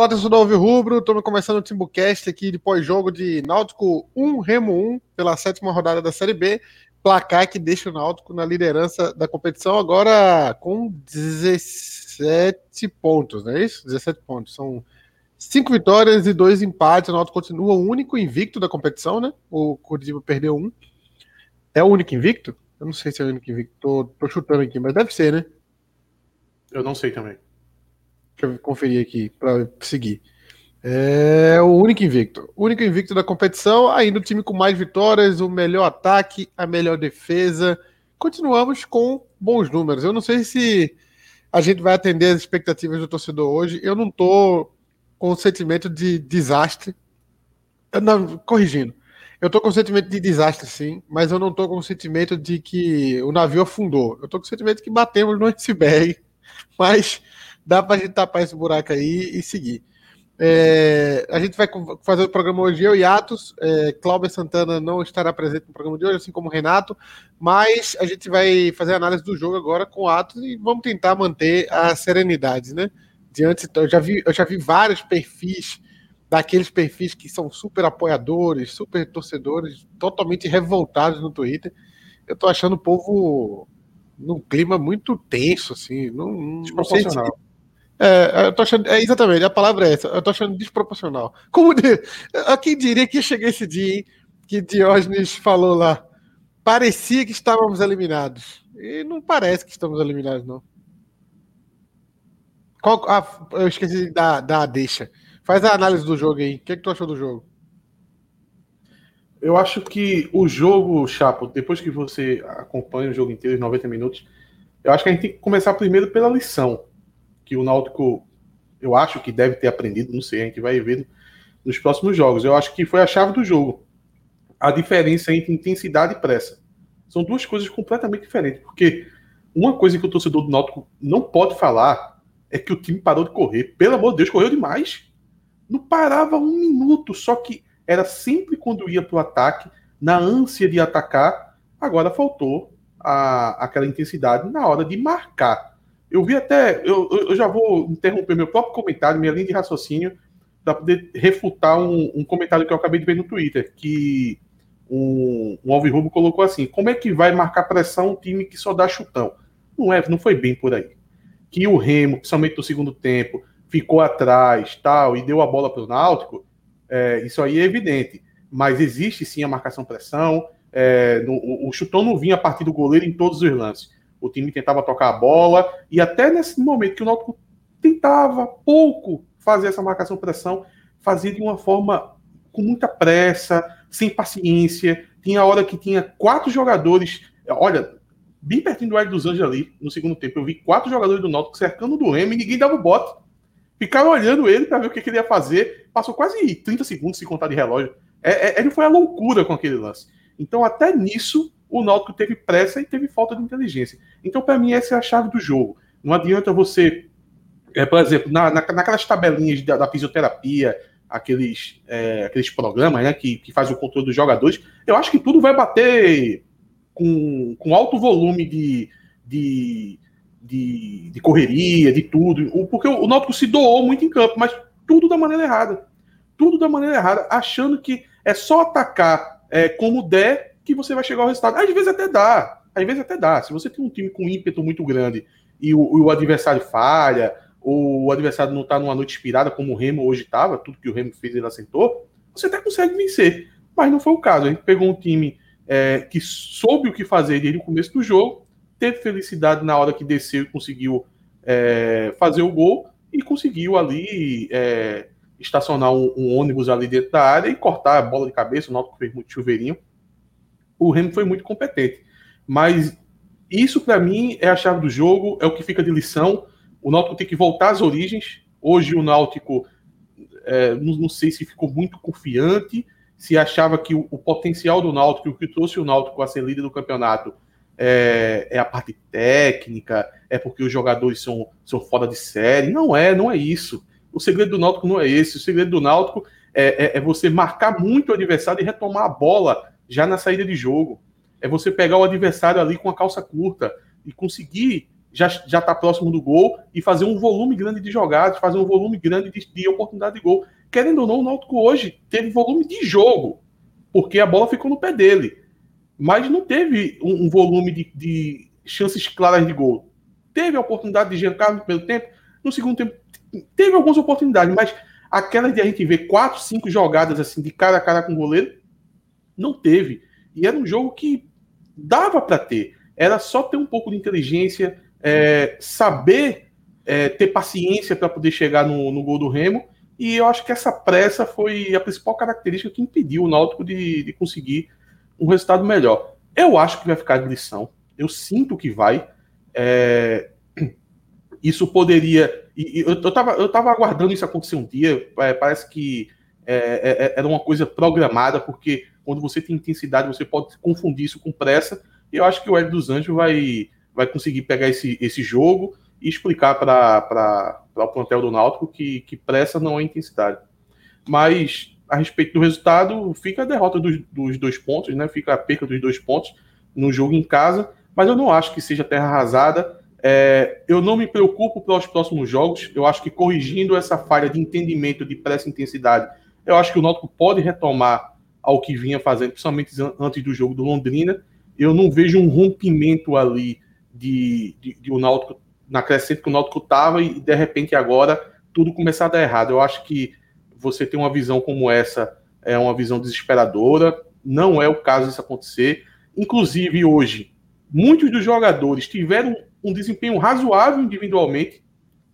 Fala, torcedor Alves Rubro. Estamos começando o Timbucast aqui de pós-jogo de Náutico 1, Remo 1, pela sétima rodada da Série B. Placar que deixa o Náutico na liderança da competição, agora com 17 pontos, não é isso? 17 pontos. São cinco vitórias e dois empates. O Náutico continua o único invicto da competição, né? O Curitiba perdeu um. É o único invicto? Eu não sei se é o único invicto. Tô, tô chutando aqui, mas deve ser, né? Eu não sei também. Deixa eu conferir aqui para seguir. É o único invicto. O único invicto da competição, ainda o time com mais vitórias, o melhor ataque, a melhor defesa. Continuamos com bons números. Eu não sei se a gente vai atender as expectativas do torcedor hoje. Eu não tô com o sentimento de desastre. Não, corrigindo. Eu tô com o sentimento de desastre, sim, mas eu não tô com o sentimento de que o navio afundou. Eu tô com o sentimento de que batemos no iceberg, mas dá para a gente tapar esse buraco aí e seguir. É, a gente vai fazer o programa hoje, eu e Atos. É, Cláudia Santana não estará presente no programa de hoje, assim como o Renato, mas a gente vai fazer a análise do jogo agora com Atos e vamos tentar manter a serenidade, né? Diante, eu já vi, eu já vi vários perfis daqueles perfis que são super apoiadores, super torcedores, totalmente revoltados no Twitter. Eu tô achando o povo num clima muito tenso, assim, não, não sei se, é, eu tô achando, é, exatamente, a palavra é essa. Eu tô achando desproporcional. Como de, a quem diria que chegar esse dia, hein, que Diógenes falou lá. Parecia que estávamos eliminados. E não parece que estamos eliminados, não. Qual, ah, eu esqueci da, da deixa. Faz a análise do jogo aí. O que, é que tu achou do jogo? Eu acho que o jogo, Chapo, depois que você acompanha o jogo inteiro, os 90 minutos, eu acho que a gente tem que começar primeiro pela lição que o Náutico, eu acho que deve ter aprendido, não sei, a gente vai ver nos próximos jogos. Eu acho que foi a chave do jogo. A diferença entre intensidade e pressa. São duas coisas completamente diferentes, porque uma coisa que o torcedor do Náutico não pode falar é que o time parou de correr. Pelo amor de Deus, correu demais. Não parava um minuto, só que era sempre quando ia para o ataque, na ânsia de atacar. Agora faltou a, aquela intensidade na hora de marcar. Eu vi até, eu, eu já vou interromper meu próprio comentário, minha linha de raciocínio, para poder refutar um, um, comentário que eu acabei de ver no Twitter, que um, um Alvirrubo colocou assim: como é que vai marcar pressão um time que só dá chutão? Não é, não foi bem por aí. Que o Remo, principalmente no segundo tempo, ficou atrás tal e deu a bola para o Náutico, é, isso aí é evidente. Mas existe sim a marcação pressão. É, no, o, o chutão não vinha a partir do goleiro em todos os lances o time tentava tocar a bola, e até nesse momento que o Náutico tentava pouco fazer essa marcação pressão, fazia de uma forma com muita pressa, sem paciência. Tinha hora que tinha quatro jogadores, olha, bem pertinho do Hélio dos Anjos ali, no segundo tempo, eu vi quatro jogadores do Náutico cercando do Remo e ninguém dava o bote. Ficaram olhando ele para ver o que, que, ele ia fazer. Passou quase 30 segundos se contar de relógio. É, é, ele foi a loucura com aquele lance. Então, até nisso, o Náutico teve pressa e teve falta de inteligência. Então, para mim, essa é a chave do jogo. Não adianta você, é, por exemplo, na, na, naquelas tabelinhas da, da fisioterapia, aqueles, é, aqueles programas né, que, que fazem o controle dos jogadores, eu acho que tudo vai bater com, com alto volume de, de, de, de correria, de tudo. Porque o, o Náutico se doou muito em campo, mas tudo da maneira errada. Tudo da maneira errada, achando que é só atacar é, como der que você vai chegar ao resultado. Às vezes até dá, às vezes até dá. Se você tem um time com ímpeto muito grande e o, o adversário falha, ou o adversário não está numa noite inspirada, como o Remo hoje estava, tudo que o Remo fez ele assentou, você até consegue vencer. Mas não foi o caso. A gente pegou um time é, que soube o que fazer desde o começo do jogo, teve felicidade na hora que desceu e conseguiu é, fazer o gol, e conseguiu ali é, estacionar um, um, ônibus ali dentro da área e cortar a bola de cabeça. O Náutico fez muito chuveirinho o Remo foi muito competente. Mas isso, para mim, é a chave do jogo, é o que fica de lição. O Náutico tem que voltar às origens. Hoje, o Náutico, é, não, não, sei se ficou muito confiante, se achava que o, o, potencial do Náutico, o que trouxe o Náutico a ser líder do campeonato, é, é, a parte técnica, é porque os jogadores são, são fora de série. Não é, não é isso. O segredo do Náutico não é esse. O segredo do Náutico é, é, é você marcar muito o adversário e retomar a bola já na saída de jogo. É você pegar o adversário ali com a calça curta e conseguir já está próximo do gol e fazer um volume grande de jogadas, fazer um volume grande de, de oportunidade de gol. Querendo ou não, o Náutico hoje teve volume de jogo, porque a bola ficou no pé dele. Mas não teve um, um volume de, de, chances claras de gol. Teve a oportunidade de Giancarlo no primeiro tempo, no segundo tempo teve algumas oportunidades, mas aquela de a gente ver quatro, cinco jogadas assim de cara a cara com o goleiro, não teve. E era um jogo que dava para ter. Era só ter um pouco de inteligência, é, saber é, ter paciência para poder chegar no, no, gol do Remo. E eu acho que essa pressa foi a principal característica que impediu o Náutico de, de conseguir um resultado melhor. Eu acho que vai ficar de lição. Eu sinto que vai. É, isso poderia. Eu, estava eu tava aguardando isso acontecer um dia. É, parece que é, é, é, era uma coisa programada, porque quando você tem intensidade, você pode confundir isso com pressa. E eu acho que o Hélio dos Anjos vai vai conseguir pegar esse, esse jogo e explicar para o plantel do Náutico que, que pressa não é intensidade. Mas a respeito do resultado, fica a derrota dos, dos dois pontos, né? Fica a perca dos dois pontos no jogo em casa, mas eu não acho que seja terra arrasada. É, eu não me preocupo para os próximos jogos. Eu acho que corrigindo essa falha de entendimento de pressa intensidade, eu acho que o Náutico pode retomar ao que vinha fazendo, principalmente antes do jogo do Londrina. Eu não vejo um rompimento ali de, de, de o Náutico na crescente que o Náutico estava e de repente agora tudo começar a dar errado. Eu acho que você ter uma visão como essa é uma visão desesperadora. Não é o caso disso acontecer. Inclusive hoje, muitos dos jogadores tiveram um desempenho razoável individualmente.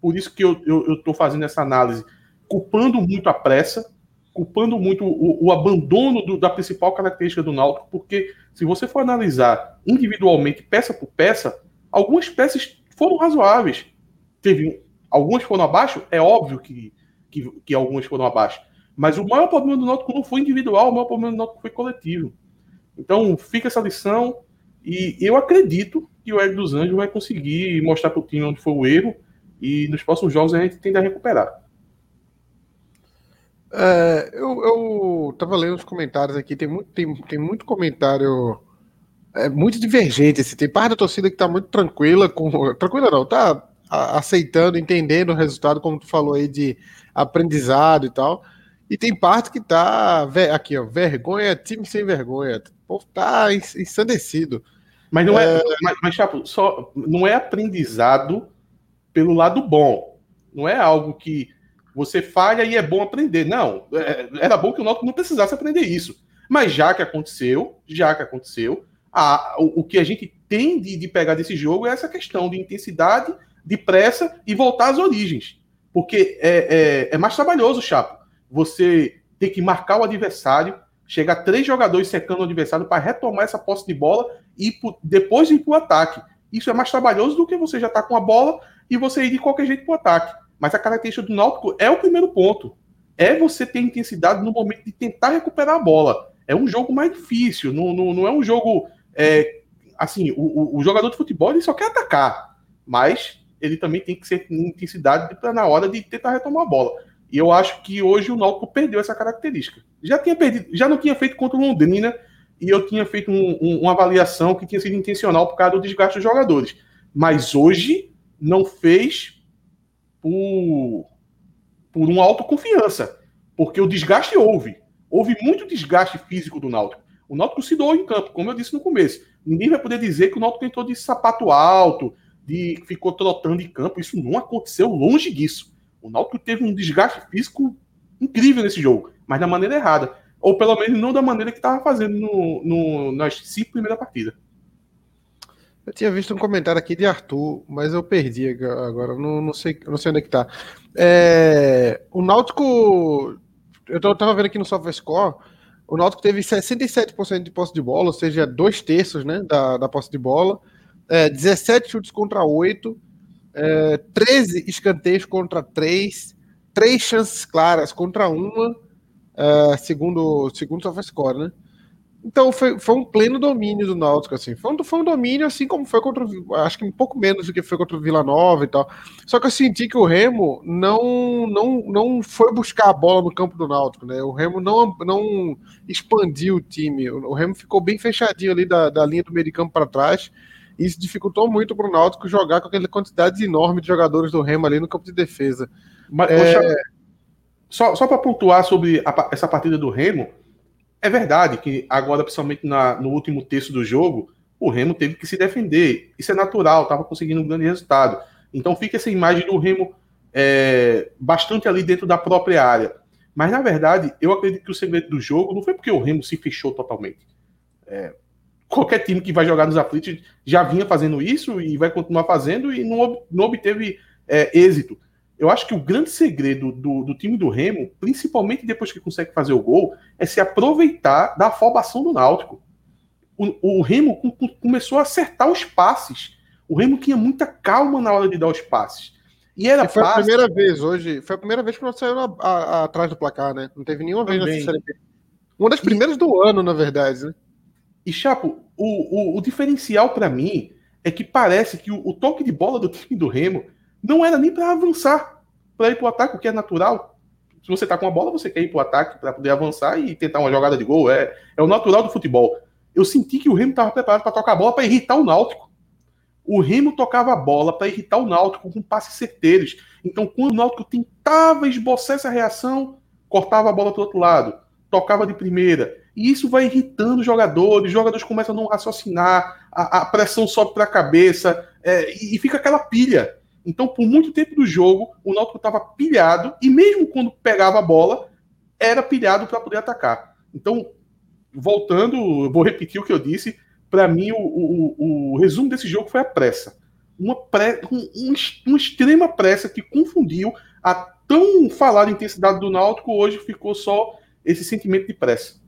Por isso que eu estou fazendo essa análise, culpando muito a pressa, culpando muito o, o abandono do, da principal característica do Náutico, porque se você for analisar individualmente, peça por peça, Algumas peças foram razoáveis. Teve algumas foram abaixo, é óbvio que, que, que algumas foram abaixo. Mas o maior problema do Náutico não foi individual, o maior problema do Náutico foi coletivo. Então fica essa lição e eu acredito que o Hélio dos Anjos vai conseguir mostrar para o time onde foi o erro e nos próximos jogos a gente tende a recuperar. É, eu, eu tava lendo os comentários aqui, tem muito, tem, tem muito comentário é muito divergente. Assim, tem parte da torcida que está muito tranquila, com, tranquila não, tá aceitando, entendendo o resultado, como tu falou aí, de aprendizado e tal. E tem parte que tá aqui, ó, vergonha, time sem vergonha. O povo tá ensandecido. Mas não é, é mas, mas Chapo, só não é aprendizado pelo lado bom. Não é algo que você falha e é bom aprender. Não, é, era bom que o Náutico não precisasse aprender isso. Mas já que aconteceu, já que aconteceu, a, o, o, que a gente tem de, de pegar desse jogo é essa questão de intensidade, de pressa e voltar às origens. Porque é, é, é mais trabalhoso, Chapo. Você ter que marcar o adversário, chegar três jogadores secando o adversário para retomar essa posse de bola e depois ir para o ataque. Isso é mais trabalhoso do que você já está com a bola e você ir de qualquer jeito para o ataque. Mas a característica do Náutico é o primeiro ponto. É você ter intensidade no momento de tentar recuperar a bola. É um jogo mais difícil, não, não, não é um jogo é, assim, o, o, jogador de futebol ele só quer atacar, mas ele também tem que ser em intensidade na hora de tentar retomar a bola. E eu acho que hoje o Náutico perdeu essa característica. Já tinha perdido, já não tinha feito contra o Londrina e eu tinha feito um, um, uma avaliação que tinha sido intencional por causa do desgaste dos jogadores. Mas hoje não fez por, por uma autoconfiança, porque o desgaste houve. Houve muito desgaste físico do Náutico. O Náutico se doou em campo, como eu disse no começo. Ninguém vai poder dizer que o Náutico tentou de sapato alto, de ficou trotando em campo. Isso não aconteceu longe disso. O Náutico teve um desgaste físico incrível nesse jogo, mas da maneira errada. Ou pelo menos não da maneira que estava fazendo no, no, nas cinco primeiras partidas. Eu tinha visto um comentário aqui de Arthur, mas eu perdi agora, não, não, sei, não sei onde é que tá. É, o Náutico, eu estava vendo aqui no SofaScore, o Náutico teve 67% de posse de bola, ou seja, dois terços né, da, da posse de bola, é, 17 chutes contra 8, é, 13 escanteios contra 3, 3 chances claras contra uma, é, segundo, segundo o SofaScore, né? Então foi, foi um pleno domínio do Náutico, assim. Foi um, foi um domínio, assim como foi contra o. Acho que um pouco menos do que foi contra o Vila Nova e tal. Só que eu senti que o Remo não, não, não foi buscar a bola no campo do Náutico, né? O Remo não, não expandiu o time. O Remo ficou bem fechadinho ali da, da linha do meio de campo para trás. Isso dificultou muito para o Náutico jogar com aquela quantidade enorme de jogadores do Remo ali no campo de defesa. Mas, é... Só, só para pontuar sobre a, essa partida do Remo, é verdade que agora, principalmente na, no último terço do jogo, o Remo teve que se defender. Isso é natural, estava conseguindo um grande resultado. Então fica essa imagem do Remo é, bastante ali dentro da própria área. Mas, na verdade, eu acredito que o segredo do jogo não foi porque o Remo se fechou totalmente. É, qualquer time que vai jogar nos aflitos já vinha fazendo isso e vai continuar fazendo e não, não obteve é, êxito. Eu acho que o grande segredo do, do, time do Remo, principalmente depois que consegue fazer o gol, é se aproveitar da afobação do Náutico. O, o Remo começou a acertar os passes. O Remo tinha muita calma na hora de dar os passes. E era e foi passe... a primeira vez hoje. Foi a primeira vez que nós saímos atrás do placar, né? Não teve nenhuma Também. vez na Série B. Uma das primeiras e... do ano, na verdade, né? E, Chapo, o, o, o diferencial para mim é que parece que o, o, toque de bola do time do Remo não era nem para avançar, para ir para o ataque, o que é natural. Se você tá com a bola, você quer ir para o ataque para poder avançar e tentar uma jogada de gol. É, é o natural do futebol. Eu senti que o Remo estava preparado para tocar a bola para irritar o Náutico. O Remo tocava a bola para irritar o Náutico com passes certeiros. Então, quando o Náutico tentava esboçar essa reação, cortava a bola para o outro lado, tocava de primeira. E isso vai irritando os jogadores, os jogadores começam a não raciocinar, a, a pressão sobe para a cabeça é, e fica aquela pilha. Então, por muito tempo do jogo, o Náutico estava pilhado e mesmo quando pegava a bola, era pilhado para poder atacar. Então, voltando, vou repetir o que eu disse, para mim, o, o, o, resumo desse jogo foi a pressa. Uma, pré, um, uma extrema pressa que confundiu a tão falada intensidade do Náutico, hoje ficou só esse sentimento de pressa.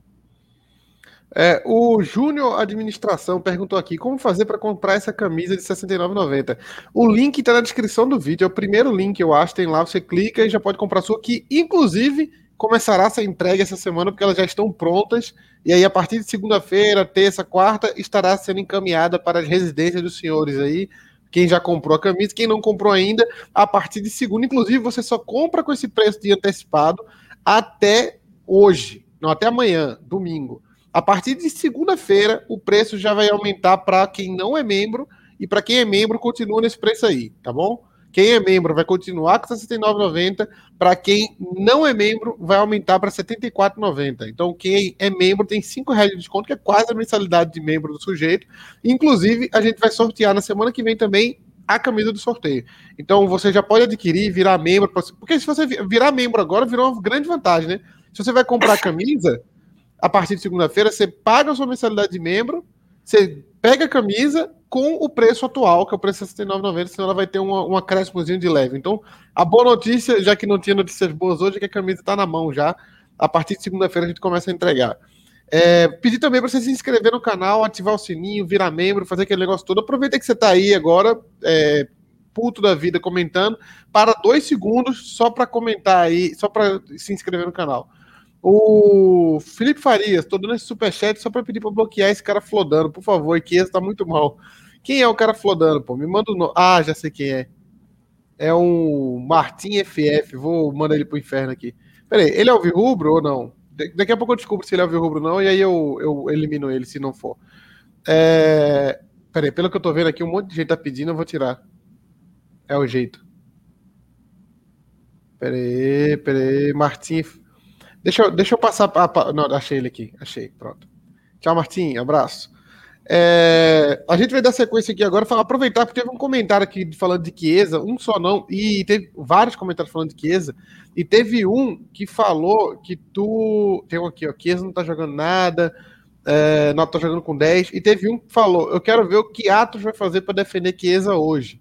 É, o Júnior Administração perguntou aqui como fazer para comprar essa camisa de R$ 69,90. O link está na descrição do vídeo, é o primeiro link, eu acho. Tem lá, você clica e já pode comprar sua, que inclusive começará a ser entregue essa semana, porque elas já estão prontas. E aí, a partir de segunda-feira, terça, quarta, estará sendo encaminhada para as residências dos senhores aí. Quem já comprou a camisa, quem não comprou ainda, a partir de segunda. Inclusive, você só compra com esse preço de antecipado até hoje, não, até amanhã, domingo. A partir de segunda-feira, o preço já vai aumentar para quem não é membro e para quem é membro continua nesse preço aí, tá bom? Quem é membro vai continuar com R$ 69,90. Para quem não é membro, vai aumentar para R$ 74,90. Então, quem é membro tem R$ reais de desconto, que é quase a mensalidade de membro do sujeito. Inclusive, a gente vai sortear na semana que vem também a camisa do sorteio. Então, você já pode adquirir, virar membro. Porque se você virar membro agora, virou uma grande vantagem, né? Se você vai comprar a camisa, a partir de segunda-feira, você paga a sua mensalidade de membro, você pega a camisa com o preço atual, que é o preço de 69,90, senão ela vai ter uma, um acréscimozinho de leve. Então, a boa notícia, já que não tinha notícias boas hoje, é que a camisa está na mão já. A partir de segunda-feira a gente começa a entregar. É, pedir também para você se inscrever no canal, ativar o sininho, virar membro, fazer aquele negócio todo. Aproveita que você está aí agora, é, puto da vida, comentando. Para dois segundos, só para comentar aí, só para se inscrever no canal. O Felipe Farias, tô dando esse superchat só para pedir para bloquear esse cara flodando, por favor, que esse tá muito mal. Quem é o cara flodando, pô? Me manda o nome. Ah, já sei quem é. É um Martin FF. Vou mandar ele pro inferno aqui. Peraí, ele é o Virrubro ou não? Daqui a pouco eu descubro se ele é o Virrubro ou não, e aí eu, eu elimino ele se não for. É... Peraí, pelo que eu tô vendo aqui, um monte de gente tá pedindo, eu vou tirar. É o jeito. Peraí, peraí. Martin Deixa eu, deixa eu passar. Pra, não, achei ele aqui. Achei. Pronto. Tchau, Martim. Abraço. É, a gente vai dar sequência aqui agora, falar, aproveitar, porque teve um comentário aqui falando de Chiesa, um só não, e teve vários comentários falando de Chiesa, e teve um que falou que tu. Tem um aqui, ó, Chiesa não tá jogando nada, é, não tá jogando com 10, e teve um que falou: Eu quero ver o que Atos vai fazer para defender Chiesa hoje.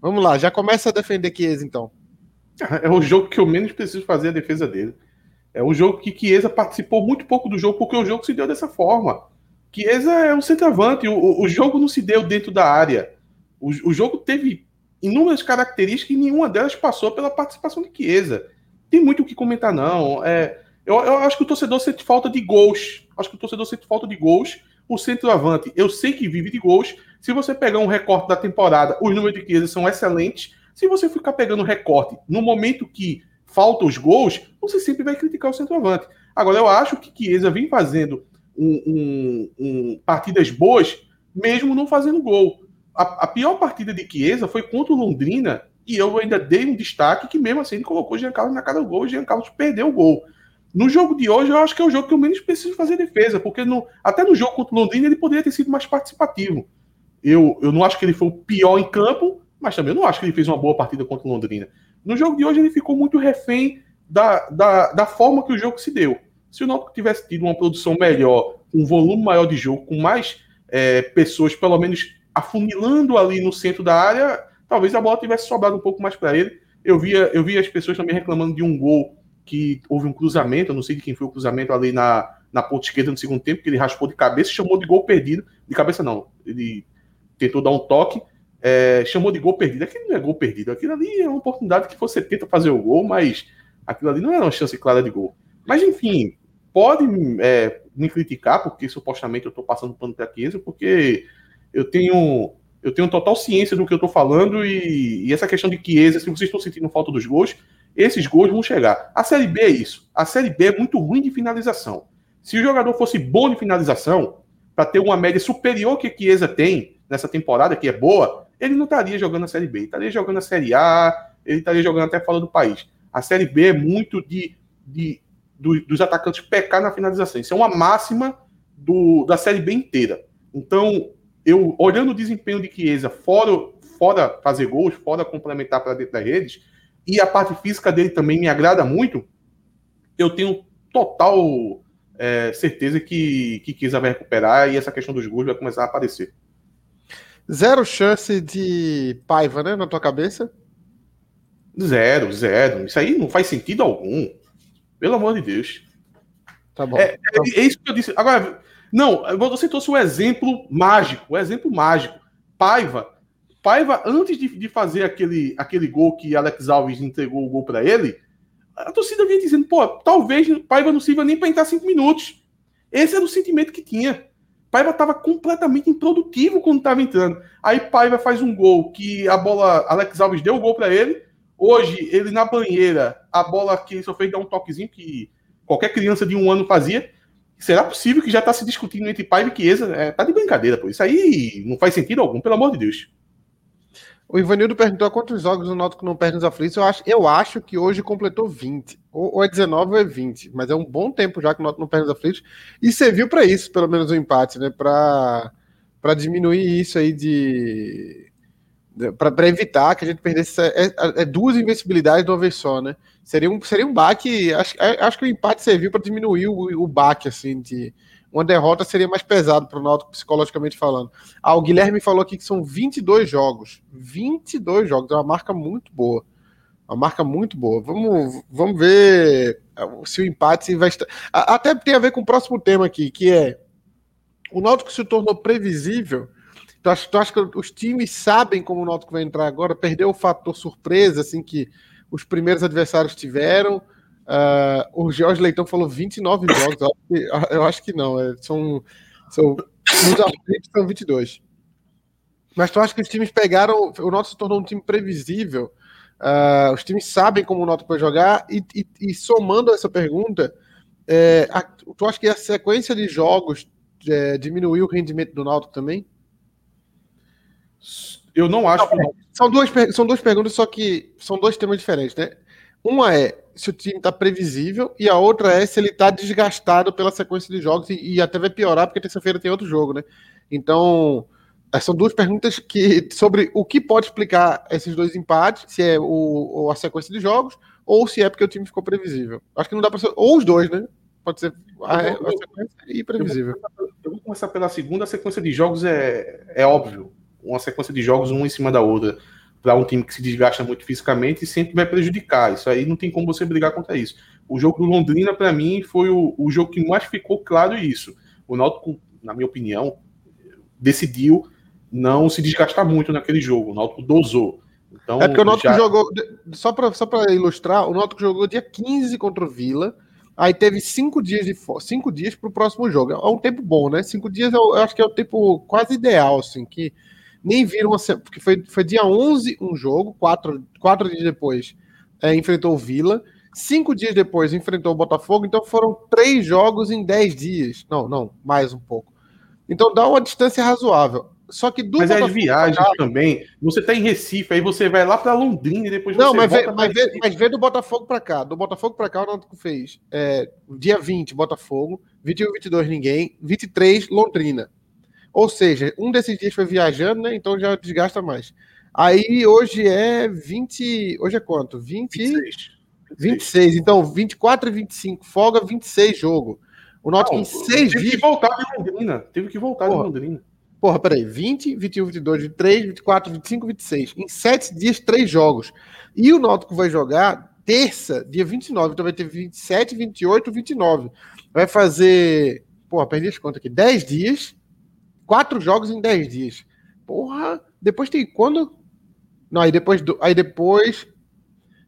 Vamos lá, já começa a defender Chiesa então. É o jogo que eu menos preciso fazer a defesa dele. É um jogo que Chiesa participou muito pouco do jogo, porque o jogo se deu dessa forma. Chiesa é um centroavante, o, o jogo não se deu dentro da área. O, o jogo teve inúmeras características e nenhuma delas passou pela participação de Chiesa. Tem muito o que comentar, não. É, eu, eu, acho que o torcedor sente falta de gols. Acho que o torcedor sente falta de gols. O centroavante, eu sei que vive de gols. Se você pegar um recorte da temporada, os números de Chiesa são excelentes. Se você ficar pegando recorte no momento que faltam os gols, você sempre vai criticar o centroavante. Agora, eu acho que Chiesa vem fazendo um, um, um, partidas boas, mesmo não fazendo gol. a, a, pior partida de Chiesa foi contra o Londrina e eu ainda dei um destaque que mesmo assim ele colocou o Jean Carlos na cara do gol e o Jean Carlos perdeu o gol. No jogo de hoje, eu acho que é o jogo que eu menos preciso fazer defesa, porque no, até no jogo contra o Londrina ele poderia ter sido mais participativo. Eu, eu não acho que ele foi o pior em campo, mas também eu não acho que ele fez uma boa partida contra o Londrina. No jogo de hoje ele ficou muito refém da, da, da forma que o jogo se deu. Se o Náutico tivesse tido uma produção melhor, um volume maior de jogo, com mais é, pessoas, pelo menos afunilando ali no centro da área, talvez a bola tivesse sobrado um pouco mais para ele. Eu via, eu via as pessoas também reclamando de um gol que houve um cruzamento, eu não sei de quem foi o cruzamento ali na, na ponta esquerda no segundo tempo, que ele raspou de cabeça chamou de gol perdido. De cabeça não, ele tentou dar um toque, é, chamou de gol perdido. Aquilo não é gol perdido, aquilo ali é uma oportunidade que você tenta fazer o gol, mas aquilo ali não era uma chance clara de gol. Mas enfim, pode é, me criticar, porque supostamente eu estou passando pano para a porque eu tenho eu tenho total ciência do que eu estou falando e, e, essa questão de Chiesa, se vocês estão sentindo falta dos gols, esses gols vão chegar. A Série B é isso. A Série B é muito ruim de finalização. Se o jogador fosse bom de finalização, para ter uma média superior que Chiesa tem nessa temporada, que é boa, ele não estaria jogando a Série B. Ele estaria jogando a Série A, ele estaria jogando até fora do país. A Série B é muito de, de do, dos atacantes pecar na finalização. Isso é uma máxima do, da Série B inteira. Então, eu olhando o desempenho de Chiesa, fora, fora fazer gols, fora complementar para dentro das redes, e a parte física dele também me agrada muito, eu tenho total é, certeza que, que Chiesa vai recuperar e essa questão dos gols vai começar a aparecer. Zero chance de Paiva, né, na tua cabeça? Zero, zero. Isso aí não faz sentido algum. Pelo amor de Deus. Tá bom. É, é, é isso que eu disse. Agora, não, você trouxe o um exemplo mágico, o um exemplo mágico. Paiva. Paiva, antes de, de, fazer aquele, aquele gol que Alex Alves entregou o gol para ele, a torcida vinha dizendo, pô, talvez Paiva não sirva nem para entrar cinco minutos. Esse era o sentimento que tinha. Paiva estava completamente improdutivo quando estava entrando. Aí Paiva faz um gol que a bola, Alex Alves deu o gol para ele, Hoje, ele na banheira, a bola que ele só fez dar um toquezinho que qualquer criança de um ano fazia. Será possível que já está se discutindo entre pai e Chiesa? É, tá de brincadeira, pô. Isso aí não faz sentido algum, pelo amor de Deus. O Ivanildo perguntou quantos jogos o Náutico não perde nos aflitos. Eu acho, eu acho que hoje completou 20. Ou, ou é 19 ou é 20. Mas é um bom tempo já que o Náutico não perde nos aflitos. E serviu para isso, pelo menos o um empate, né? Para diminuir isso aí de para evitar que a gente perdesse é, é, é, duas invencibilidades de uma vez só, né? Seria um, seria um baque. Acho, é, acho que o empate serviu para diminuir o, o baque, assim, de uma derrota seria mais pesado para o Náutico psicologicamente falando. Ah, o Guilherme falou aqui que são 22 jogos. 22 jogos, é uma marca muito boa. Uma marca muito boa. Vamos, vamos ver se o empate vai estar. Até tem a ver com o próximo tema aqui, que é o Náutico se tornou previsível Tu acha, tu acha que os times sabem como o Náutico vai entrar agora? Perdeu o fator surpresa, assim, que os primeiros adversários tiveram. Uh, o Jorge Leitão falou 29 jogos. Eu acho que, eu acho que não. É, são, são, nos aflitos são 22. Mas tu acha que os times pegaram. O Náutico se tornou um time previsível. Uh, os times sabem como o Náutico vai jogar. E, e, e somando essa pergunta, é, a, tu acha que a sequência de jogos é, diminuiu o rendimento do Náutico também? Eu não acho não, que. São duas, são duas perguntas, só que são dois temas diferentes, né? Uma é se o time está previsível e a outra é se ele está desgastado pela sequência de jogos e, e até vai piorar porque terça-feira tem outro jogo, né? Então, são duas perguntas que sobre o que pode explicar esses dois empates, se é o, a sequência de jogos ou se é porque o time ficou previsível. Acho que não dá para ser ou os dois, né? Pode ser a, a sequência e previsível. Eu vou, eu vou, começar pela segunda. A sequência de jogos é, é óbvio uma sequência de jogos uma em cima da outra para um time que se desgasta muito fisicamente e sempre vai prejudicar. Isso aí não tem como você brigar contra isso. O jogo do Londrina, para mim, foi o, o jogo que mais ficou claro isso. O Náutico, na minha opinião, decidiu não se desgastar muito naquele jogo. O Náutico dosou. Então, é porque o Náutico já... jogou, só para só ilustrar, o Náutico jogou dia 15 contra o Vila, aí teve cinco dias de cinco dias para o próximo jogo. É um tempo bom, né? Cinco dias eu, eu acho que é o tempo quase ideal, assim, que nem viram, porque foi, foi dia 11 um jogo, quatro, quatro dias depois é, enfrentou o Vila, cinco dias depois enfrentou o Botafogo, então foram três jogos em dez dias. Não, não, mais um pouco. Então dá uma distância razoável. Só que do Mas Botafogo as viagens cá, também. Você tá em Recife, aí você vai lá para Londrina e depois não, você mas. Vê, mas, vê, mas vê do Botafogo para cá. Do Botafogo para cá, o Náutico fez é, dia 20, Botafogo. 21, 22, ninguém. 23, Londrina. Ou seja, um desses dias foi viajando, né? Então já desgasta mais. Aí hoje é 20. Hoje é quanto? 20. 26. 26. Então, 24 e 25. Folga 26 jogo. O Náutico em seis teve dias. Teve que voltar de Londrina. Teve que voltar Porra. de Londrina. Porra, peraí. 20, 21, 22, 23, 24, 25, 26. Em sete dias, três jogos. E o Náutico vai jogar terça, dia 29. Então vai ter 27, 28, 29. Vai fazer. Porra, perdi as contas aqui. 10 dias. Quatro jogos em 10 dias. Porra. Depois tem quando? Não, aí depois. Aí depois.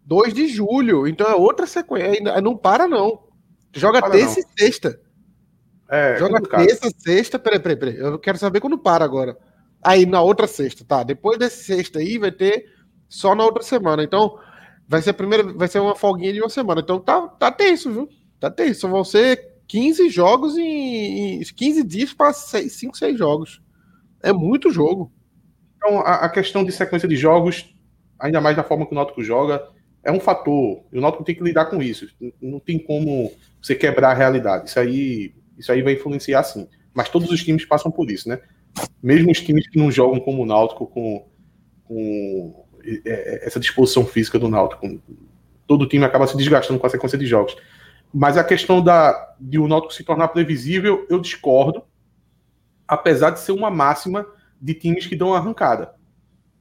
2 de julho. Então é outra sequência. Não para, não. Joga terça e sexta. É, Joga terça, sexta. Peraí, peraí, peraí. Eu quero saber quando para agora. Aí na outra sexta, tá? Depois desse sexta aí vai ter só na outra semana. Então vai ser a primeira, vai ser uma folguinha de uma semana. Então tá, tá tenso, viu? Tá tenso. Vão ser 15 jogos em, em 15 dias para 5, 6 jogos. É muito jogo. Então a, a, questão de sequência de jogos, ainda mais da forma que o Náutico joga, é um fator. E o Náutico tem que lidar com isso. Não tem como você quebrar a realidade. Isso aí, isso aí vai influenciar sim. Mas todos os times passam por isso, né? Mesmo os times que não jogam como o Náutico, com, com é, é, essa disposição física do Náutico, todo time acaba se desgastando com a sequência de jogos. Mas a questão da, de o Náutico se tornar previsível, eu discordo, apesar de ser uma máxima de times que dão arrancada.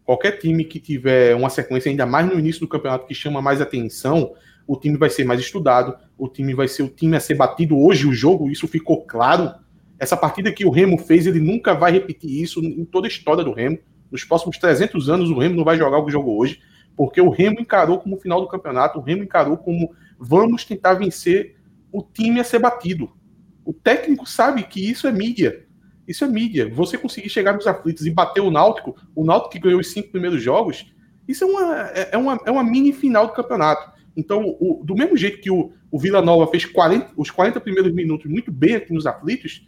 Qualquer time que tiver uma sequência, ainda mais no início do campeonato, que chama mais atenção, o time vai ser mais estudado, o time vai ser o time a ser batido hoje o jogo, isso ficou claro. Essa partida que o Remo fez, ele nunca vai repetir isso em toda a história do Remo. Nos próximos 300 anos, o Remo não vai jogar o que jogou hoje, porque o Remo encarou como final do campeonato, o Remo encarou como vamos tentar vencer o time a ser batido. O técnico sabe que isso é mídia. Isso é mídia. Você conseguir chegar nos aflitos e bater o Náutico, o Náutico que ganhou os cinco primeiros jogos, isso é uma, é, é uma, é uma mini final do campeonato. Então, o, do mesmo jeito que o, o Vila Nova fez 40, os 40 primeiros minutos muito bem aqui nos aflitos,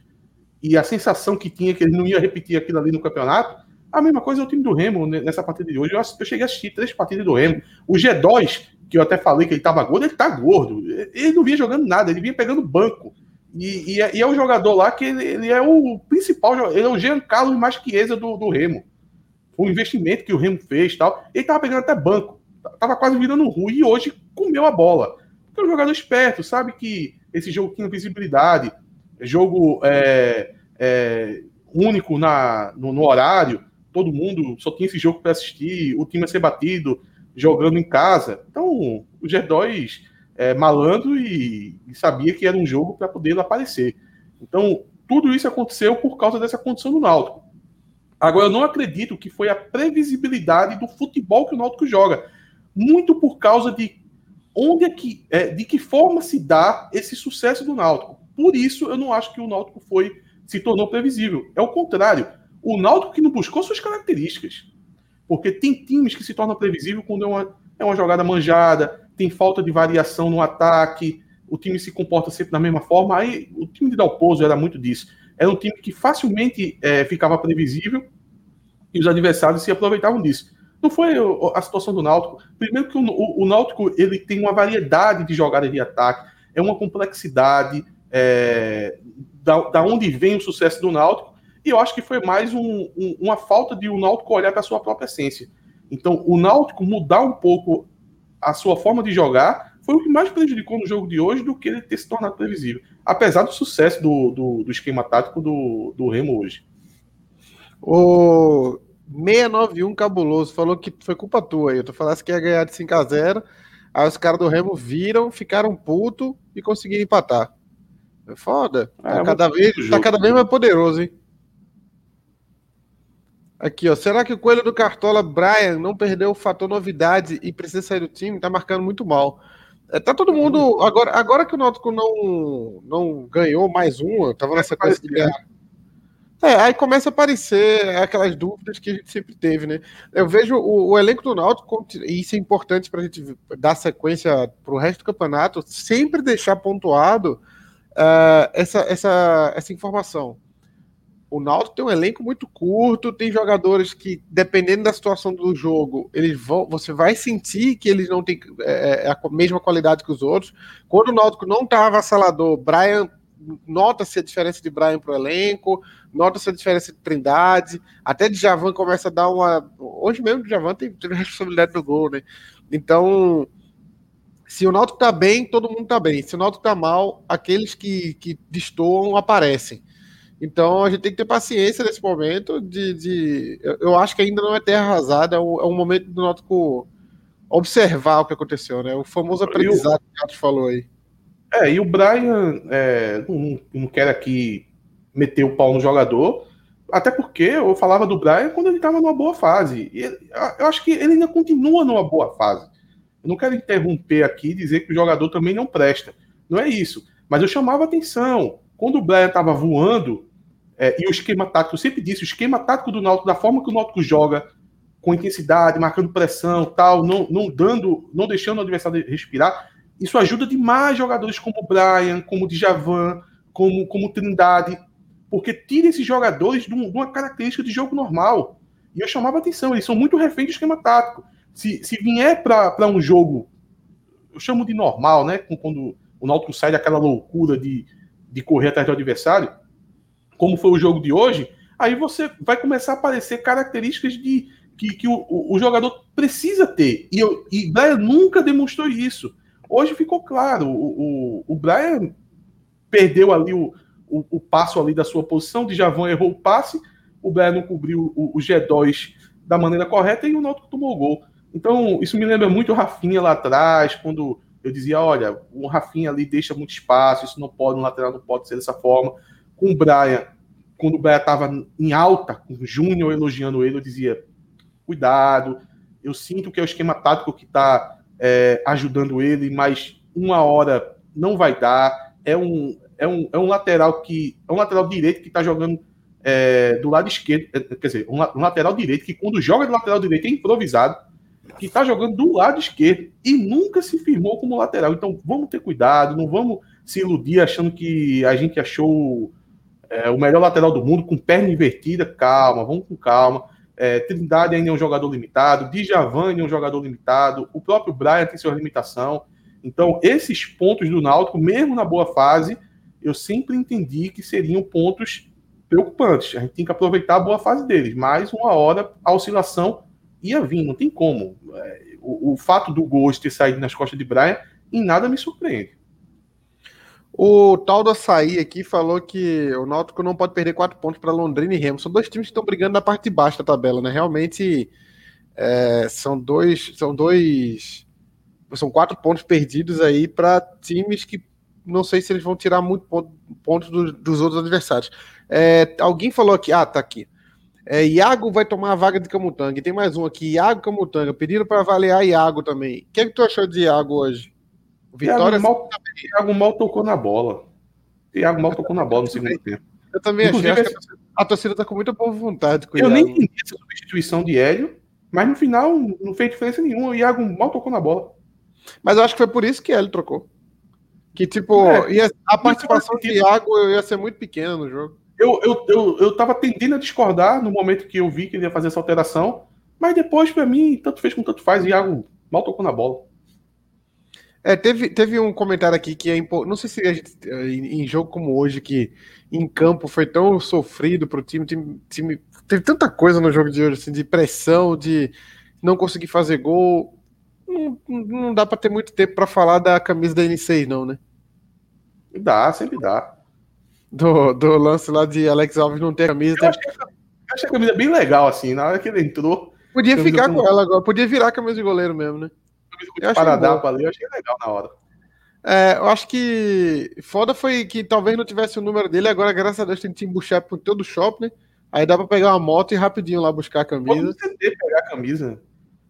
e a sensação que tinha que ele não ia repetir aquilo ali no campeonato, a mesma coisa é o time do Remo nessa partida de hoje. Eu, eu cheguei a assistir três partidas do Remo. O G2, que eu até falei que ele estava gordo, ele está gordo. Ele não vinha jogando nada, ele vinha pegando banco. E, e, é, e, é um jogador lá que ele, ele, é o principal, ele é o Giancarlo Maschiesa do, do Remo. O investimento que o Remo fez tal. Ele tava pegando até banco. Tava quase virando ruim e hoje comeu a bola. Porque é um jogador esperto, sabe que esse jogo tinha visibilidade, jogo é, é, único na, no, no, horário, todo mundo só tinha esse jogo para assistir, o time a ser batido, jogando em casa. Então, o G2 é, malandro e, e, sabia que era um jogo para poder aparecer. Então, tudo isso aconteceu por causa dessa condição do Náutico. Agora, eu não acredito que foi a previsibilidade do futebol que o Náutico joga. Muito por causa de onde é que, é, de que forma se dá esse sucesso do Náutico. Por isso, eu não acho que o Náutico foi se tornou previsível. É o contrário. O Náutico que não buscou suas características. Porque tem times que se tornam previsível quando é uma, é uma jogada manjada, tem falta de variação no ataque, o time se comporta sempre da mesma forma. Aí o time de Dalpozo era muito disso. Era um time que facilmente é, ficava previsível e os adversários se aproveitavam disso. Não foi a situação do Náutico. Primeiro que o, o, o Náutico ele tem uma variedade de jogadas de ataque, é uma complexidade é, da, da onde vem o sucesso do Náutico. E eu acho que foi mais um, um, uma falta de o Náutico olhar para a sua própria essência. Então, o Náutico mudar um pouco a sua forma de jogar foi o que mais prejudicou no jogo de hoje do que ele ter se tornado previsível. Apesar do sucesso do, do, do esquema tático do, do Remo hoje. O 691 Cabuloso falou que foi culpa tua aí. Tu falasse que ia ganhar de 5 a 0 Aí os caras do Remo viram, ficaram puto e conseguiram empatar. É foda. É, tá, cada vez, tá cada vez mais poderoso, hein? Aqui, ó. Será que o coelho do Cartola, Brian, não perdeu o fator novidade e precisa sair do time? Tá marcando muito mal. É, tá todo mundo. Agora, agora que o Náutico não, não ganhou mais uma, tava nessa coisa de ganhar. É, aí começa a aparecer aquelas dúvidas que a gente sempre teve, né? Eu vejo o, o elenco do Náutico, e isso é importante para a gente dar sequência para o resto do campeonato, sempre deixar pontuado uh, essa, essa, essa informação o Náutico tem um elenco muito curto, tem jogadores que, dependendo da situação do jogo, eles vão, você vai sentir que eles não têm é, é a mesma qualidade que os outros. Quando o Náutico não estava avassalador, Brian nota-se a diferença de Brian para o elenco, nota-se a diferença de Trindade, até de Javan começa a dar uma. Hoje mesmo o Javan tem, tem responsabilidade do gol, né? Então, se o Náutico tá bem, todo mundo tá bem. Se o Náutico tá mal, aqueles que, que destoam aparecem. Então a gente tem que ter paciência nesse momento de. de eu, acho que ainda não é terra arrasada, é um, é um momento do Náutico observar o que aconteceu, né? O famoso aprendizado que o Náutico falou aí. É, e o Brian é, não, não quer aqui meter o pau no jogador, até porque eu falava do Brian quando ele estava numa boa fase. E eu acho que ele ainda continua numa boa fase. Eu não quero interromper aqui e dizer que o jogador também não presta. Não é isso. Mas eu chamava atenção. Quando o Brian estava voando, é, e o esquema tático, eu sempre disse, o esquema tático do Náutico, da forma que o Náutico joga, com intensidade, marcando pressão, tal, não, não dando, não deixando o adversário respirar, isso ajuda demais jogadores como o Brian, como o Djavan, como, como o Trindade, porque tira esses jogadores de, um, de, uma característica de jogo normal. E eu chamava atenção, eles são muito reféns do esquema tático. Se, se vier para um jogo, eu chamo de normal, né? Quando o Náutico sai daquela loucura de, de correr atrás do adversário, como foi o jogo de hoje, aí você vai começar a aparecer características de que, que o, o, jogador precisa ter. E, eu, e Brian nunca demonstrou isso. Hoje ficou claro, o, o, o Brian perdeu ali o, o, o, passo ali da sua posição, de Javão errou o passe, o Brian não cobriu o, o G2 da maneira correta e o Náutico tomou o gol. Então, isso me lembra muito o Rafinha lá atrás, quando eu dizia, olha, o Rafinha ali deixa muito espaço, isso não pode, no lateral não pode ser dessa forma com o Brian, quando o Brian estava em alta, com o Júnior elogiando ele, eu dizia: cuidado, eu sinto que é o esquema tático que está é, ajudando ele, mas uma hora não vai dar. É um, é um, é um lateral que. É um lateral direito que está jogando é, do lado esquerdo. É, quer dizer, um, um, lateral direito que quando joga do lateral direito é improvisado, que está jogando do lado esquerdo e nunca se firmou como lateral. Então vamos ter cuidado, não vamos se iludir achando que a gente achou é, o melhor lateral do mundo, com perna invertida, calma, vamos com calma. É, Trindade ainda é um jogador limitado, Djavan é um jogador limitado, o próprio Brian tem sua limitação. Então, esses pontos do Náutico, mesmo na boa fase, eu sempre entendi que seriam pontos preocupantes. A gente tem que aproveitar a boa fase deles, mas uma hora a oscilação ia vir, não tem como. É, o, o fato do Ghost ter saído nas costas de Brian em nada me surpreende. O tal do açaí aqui falou que o Náutico não pode perder quatro pontos para Londrina e Remo. São dois times que estão brigando na parte de baixo da tabela, né? Realmente é, são dois. São dois. São quatro pontos perdidos aí para times que não sei se eles vão tirar muito ponto, pontos do, dos outros adversários. É, alguém falou aqui, ah, tá aqui. É, Iago vai tomar a vaga de Camutanga. E tem mais um aqui, Iago Camutanga. Pediram para avaliar Iago também. O que, é que tu achou de Iago hoje? Vitória. Thiago mal, Thiago mal tocou na bola. Thiago mal tocou na bola no segundo tempo. Eu também Inclusive, achei. Acho que a torcida está com muita boa vontade. Com eu nem entendi essa substituição de Hélio, mas no final não fez diferença nenhuma. O Iago mal tocou na bola. Mas eu acho que foi por isso que Hélio trocou. Que, tipo, é, ia, a participação de Iago ia ser muito pequena no jogo. Eu, eu, eu, eu tava tendendo a discordar no momento que eu vi que ele ia fazer essa alteração, mas depois, para mim, tanto fez como tanto faz. O Iago mal tocou na bola. É, teve, teve um comentário aqui que é importante. Não sei se gente, em, em, jogo como hoje, que em campo foi tão sofrido para o time, time, time, Teve tanta coisa no jogo de hoje, assim, de pressão, de não conseguir fazer gol. Não, não dá para ter muito tempo para falar da camisa da N6, não, né? Dá, sempre dá. Do, do lance lá de Alex Alves não ter camisa. Eu, achei, eu achei a camisa bem legal, assim, na hora que ele entrou. Podia ficar com ela agora, podia virar a camisa de goleiro mesmo, né? Paradapa ali, eu achei legal na hora. É, eu acho que foda foi que talvez não tivesse o número dele, agora, graças a Deus, tem time buchar por todo o shopping, né? Aí dá pra pegar uma moto e rapidinho lá buscar a camisa. Foi no CT pegar a camisa.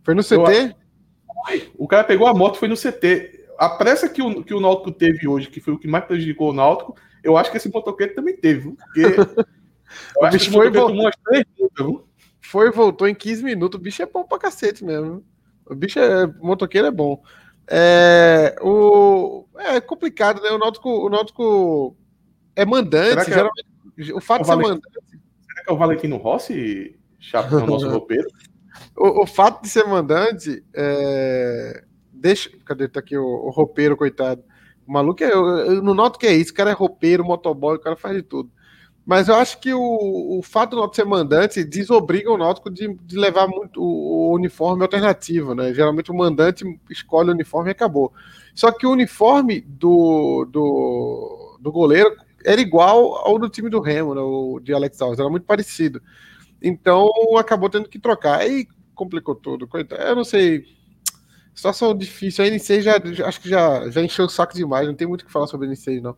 Foi no CT? Eu... O cara pegou a moto foi no CT. A pressa que o, que o Náutico teve hoje, que foi o que mais prejudicou o Náutico, eu acho que esse motoquete também teve, porque. o bicho foi, voltou, foi voltou em 15 minutos. O bicho é bom pra cacete mesmo. O bicho é. Motoqueiro é bom. É, o, é complicado, né? O Náutico, o Náutico é mandante. É... Geralmente, o fato de ser mandante. que é o Valentino Rossi, chato, o nosso roupeiro? O, o, fato de ser mandante, é... deixa. Cadê? Tá aqui o, o roupeiro, coitado. O maluco é. Eu, eu não noto que é isso. O cara é roupeiro, motoboy, o cara faz de tudo. Mas eu acho que o, o fato do Náutico ser mandante desobriga o Náutico de, de levar muito o, o, uniforme alternativo, né? Geralmente o mandante escolhe o uniforme e acabou. Só que o uniforme do, do, do goleiro era igual ao do time do Remo, né? o de Alex Alves, era muito parecido. Então acabou tendo que trocar. Aí complicou tudo. Eu não sei. Situação difícil. A N6 já acho que já, já encheu o saco demais. Não tem muito o que falar sobre a N6, não.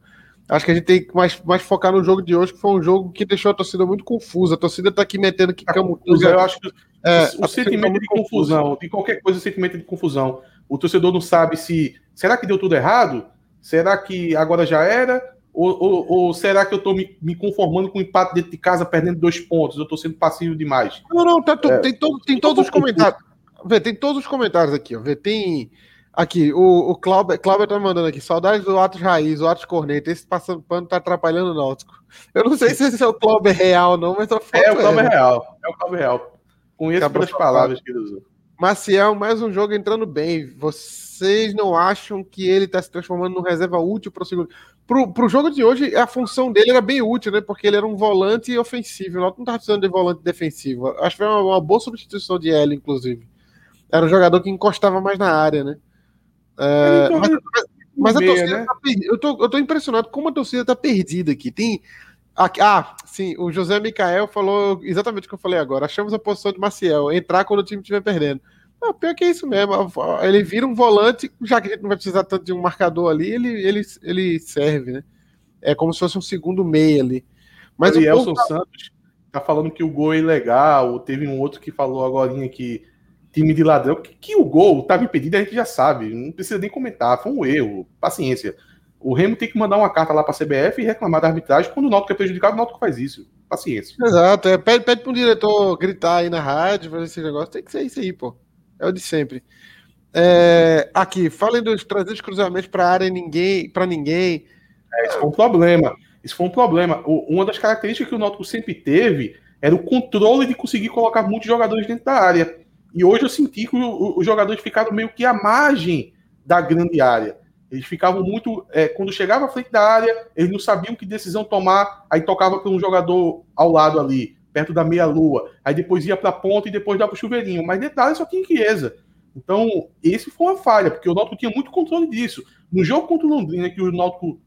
Acho que a gente tem que mais, mais focar no jogo de hoje, que foi um jogo que deixou a torcida muito confusa. A torcida tá aqui metendo que Camutu. Eu acho que é, o tá sentimento de confusão, confusa. de qualquer coisa, o sentimento de confusão. O torcedor não sabe se. Será que deu tudo errado? Será que agora já era? Ou, ou, ou será que eu estou me, me, conformando com o empate dentro de casa, perdendo dois pontos? Eu estou sendo passivo demais. Não, não, tá, é, tem, todo, tem todos os comentários. Vê, tem todos os comentários aqui, ó. Vê, tem Aqui, o, o Cláudio, Cláudio tá mandando aqui, saudades do Atos Raiz, o Atos Corneta, esse passando pano tá atrapalhando o Náutico. Eu não sei se esse é o Cláudio real, não, mas a foto é. o Cláudio é real, é o Cláudio real. Conheço pelas palavras que ele usou. Maciel, mais um jogo entrando bem. Vocês não acham que ele tá se transformando num reserva útil para o segundo? Pro, pro jogo de hoje, a função dele era bem útil, né? Porque ele era um volante ofensivo. O Náutico não tava precisando de volante defensivo. Acho que foi uma, uma boa substituição de L, inclusive. Era um jogador que encostava mais na área, né? É, mas, mas, a torcida né? tá eu, tô, eu tô impressionado como a torcida tá perdida aqui. Tem. Aqui, ah, sim, o José Micael falou exatamente o que eu falei agora. Achamos a posição de Maciel, entrar quando o time estiver perdendo. Não, pior que é isso mesmo. Ele vira um volante, já que a gente não vai precisar tanto de um marcador ali, ele, ele, ele serve, né? É como se fosse um segundo meio ali. Mas o Elson tá... Santos tá falando que o gol é ilegal. Teve um outro que falou agora que time de ladrão, que, que o gol estava impedido, a gente já sabe, não precisa nem comentar, foi um erro, paciência. O Remo tem que mandar uma carta lá para a CBF e reclamar da arbitragem. Quando o Náutico é prejudicado, o Náutico faz isso. Paciência. Exato. É, pede, pede para o diretor gritar aí na rádio, fazer esse negócio. Tem que ser isso aí, pô. É o de sempre. É, aqui, falem dos trazidos cruzamentos para área ninguém, para ninguém. É, isso foi um problema. Isso foi um problema. O, uma das características que o Náutico sempre teve era o controle de conseguir colocar muitos jogadores dentro da área. E hoje eu senti que os jogadores ficaram meio que à margem da grande área. Eles ficavam muito. É, quando chegava à frente da área, eles não sabiam que decisão tomar, aí tocava para um jogador ao lado ali, perto da meia-lua. Aí depois ia para a ponta e depois dava para o chuveirinho. Mas detalhe só tinha Chiesa. Então, esse foi uma falha, porque o Náutico tinha muito controle disso. No jogo contra o Londrina, que o Náutico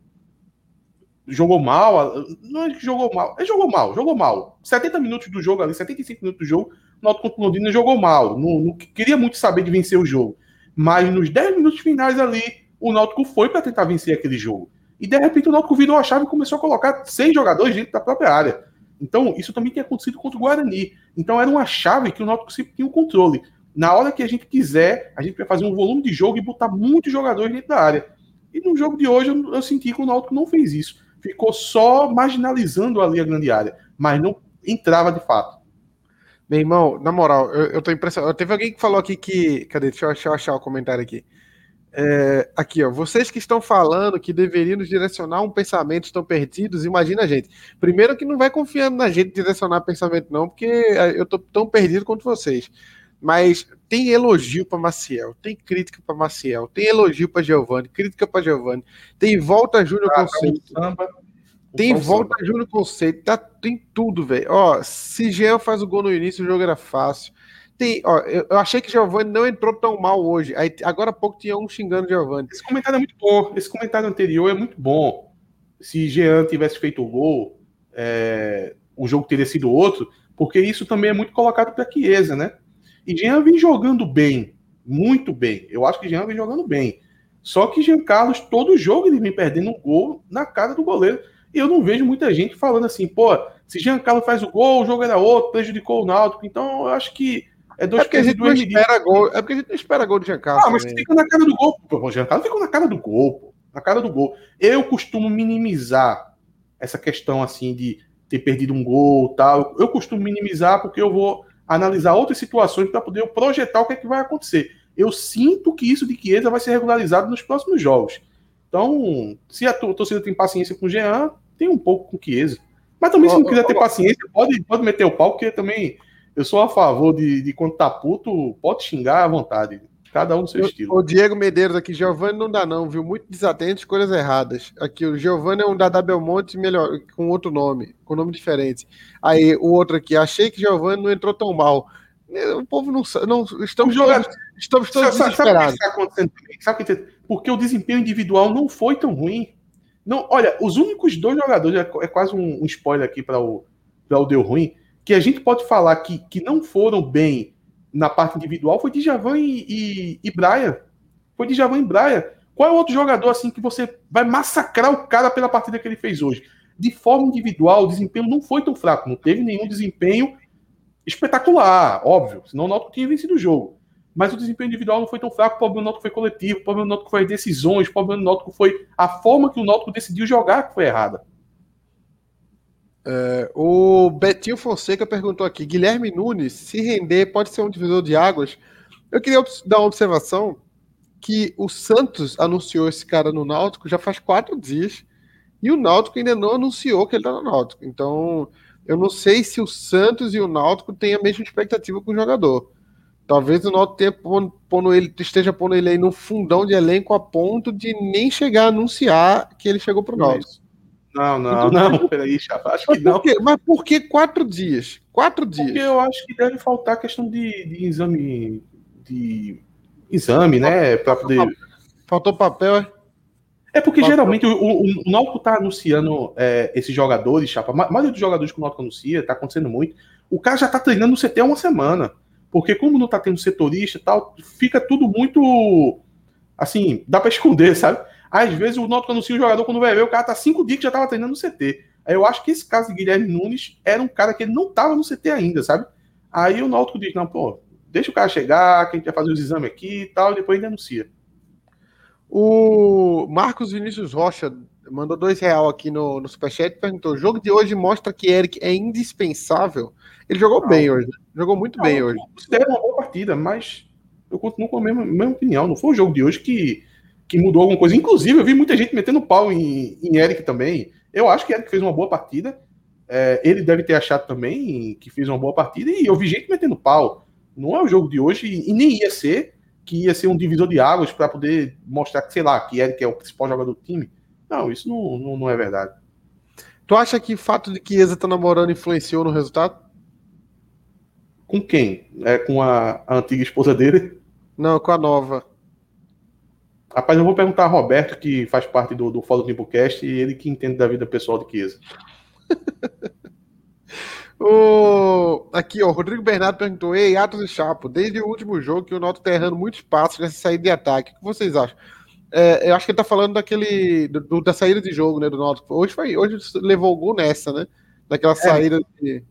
jogou mal, não é que jogou mal, ele jogou mal, jogou mal. 70 minutos do jogo ali, 75 minutos do jogo, Náutico contra o Londrina jogou mal. Não, não, queria muito saber de vencer o jogo. Mas nos 10 minutos finais ali, o Náutico foi para tentar vencer aquele jogo. E de repente o Náutico virou a chave e começou a colocar seis jogadores dentro da própria área. Então, isso também tinha acontecido contra o Guarani. Então, era uma chave que o Náutico sempre tinha o controle. Na hora que a gente quiser, a gente vai fazer um volume de jogo e botar muitos jogadores dentro da área. E no jogo de hoje, eu, eu senti que o Náutico não fez isso. Ficou só marginalizando ali a grande área, mas não entrava de fato. Meu irmão, na moral, eu, eu tô impressionado. Teve alguém que falou aqui que. Cadê? Deixa eu, deixa eu achar o comentário aqui. É, aqui, ó. Vocês que estão falando que deveriam nos direcionar um pensamento estão perdidos, imagina a gente. Primeiro que não vai confiando na gente direcionar pensamento, não, porque eu tô tão perdido quanto vocês. Mas tem elogio para Maciel, tem crítica para Maciel, tem elogio para Giovanni, crítica para Giovanni, tem volta Júnior ah, Conceito. Samba. Tem volta Júnior Conceito, tá, tem tudo, velho. Ó, se Jean faz o gol no início, o jogo era fácil. Tem, ó, eu, eu achei que Giovanni não entrou tão mal hoje. Aí, agora há pouco tinha um xingando Giovanni. Esse comentário é muito bom. Esse comentário anterior é muito bom. Se Jean tivesse feito o gol, é, o jogo teria sido outro, porque isso também é muito colocado para Chiesa, né? E Jean vem jogando bem, muito bem. Eu acho que Jean vem jogando bem. Só que Jean Carlos, todo jogo ele vem perdendo um gol na cara do goleiro. Eu não vejo muita gente falando assim, pô, se Giancarlo faz o gol, o jogo era outro, prejudicou o Náutico. Então eu acho que é dois é porque a gente não espera gol. É porque a gente não espera gol de Giancarlo. Ah, mas também. fica na cara do gol. Pô, o Giancarlo ficou na cara do gol, pô. Na cara do gol. Eu costumo minimizar essa questão assim de ter perdido um gol tal. Eu costumo minimizar porque eu vou analisar outras situações para poder projetar o que é que vai acontecer. Eu sinto que isso de Chiesa vai ser regularizado nos próximos jogos. Então, se a torcida tem paciência com o Jean, tem um pouco com o Chiesa. Mas também, se não quiser ter paciência, pode, pode meter o pau, porque também eu sou a favor de, de quando tá puto, pode xingar à vontade. Cada um no seu estilo. O Diego Medeiros aqui, Giovanni não dá não, viu? Muito desatento, escolhas erradas. Aqui, o Giovanni é um Dada Belmonte melhor, com outro nome, com nome diferente. Aí, o outro aqui, achei que Giovanni não entrou tão mal. O povo não, não estamos todos, estamos todos sabe, desesperados. Sabe o que está acontecendo? Sabe que Porque o desempenho individual não foi tão ruim. Não, olha, os únicos dois jogadores, é, é quase um, um spoiler aqui para o, o Deu Ruim, que a gente pode falar que, que não foram bem na parte individual foi Djavan e, e, e Brian. Foi Djavan e Brian. Qual é o outro jogador assim que você vai massacrar o cara pela partida que ele fez hoje? De forma individual, o desempenho não foi tão fraco, não teve nenhum desempenho espetacular, óbvio, senão o Náutico tinha vencido o jogo. Mas o desempenho individual não foi tão fraco, o problema do Náutico foi coletivo, o problema do Náutico foi as decisões, o problema do Náutico foi a forma que o Náutico decidiu jogar que foi errada. É, o Betinho Fonseca perguntou aqui: Guilherme Nunes, se render, pode ser um divisor de águas? Eu queria dar uma observação que o Santos anunciou esse cara no Náutico já faz quatro dias e o Náutico ainda não anunciou que ele está no Náutico. Então, eu não sei se o Santos e o Náutico têm a mesma expectativa com o jogador. Talvez o Náutico tenha pondo, pondo ele, esteja pondo ele aí no fundão de elenco a ponto de nem chegar a anunciar que ele chegou para o Náutico. Não, não, então, não, peraí, chapa. Acho que não. Mas por que quatro dias? Quatro dias. Porque eu acho que deve faltar questão de, de exame. De exame, né? Para poder. Faltou papel, é? É porque geralmente o, o, o Náutico tá anunciando é, esses jogadores, chapa. A maioria dos jogadores que o Náutico anuncia, tá acontecendo muito. O cara já tá treinando no CT há uma semana. Porque como não tá tendo setorista e tal, fica tudo muito. Assim, dá para esconder, sabe? Às vezes o Náutico anuncia o jogador quando vai ver, o cara tá cinco dias que já tava treinando no CT. Aí eu acho que esse caso de Guilherme Nunes era um cara que ele não tava no CT ainda, sabe? Aí o Náutico diz, não, pô, deixa o cara chegar, que a gente vai fazer os exames aqui e tal, e depois denuncia. O Marcos Vinícius Rocha mandou dois real aqui no, no Superchat e perguntou: o jogo de hoje mostra que Eric é indispensável. Ele jogou não, bem hoje. Jogou muito não, bem hoje. Considero uma boa partida, mas eu continuo com a mesma, mesma opinião. Não foi o jogo de hoje que que mudou alguma coisa. Inclusive, eu vi muita gente metendo pau em, em Eric também. Eu acho que Eric fez uma boa partida. É, ele deve ter achado também que fez uma boa partida. E eu vi gente metendo pau. Não é o jogo de hoje e nem ia ser que ia ser um divisor de águas para poder mostrar que, sei lá, que Eric é o principal jogador do time. Não, isso não, não, não é verdade. Tu acha que o fato de que Chiesa tá namorando influenciou no resultado? Com quem? É com a, a antiga esposa dele? Não, com a nova. Rapaz, eu vou perguntar a Roberto, que faz parte do, do Fórum Tempocast, e ele que entende da vida pessoal de Chiesa. o... Aqui, ó, Rodrigo Bernardo perguntou: Ei, Atos e Chapo, desde o último jogo que o Noto tá errando muito espaço nessa saída de ataque. O que vocês acham? É, eu acho que ele tá falando daquele. Do, da saída de jogo, né, do Noto. Hoje foi. Hoje levou o gol nessa, né? Daquela é, saída de.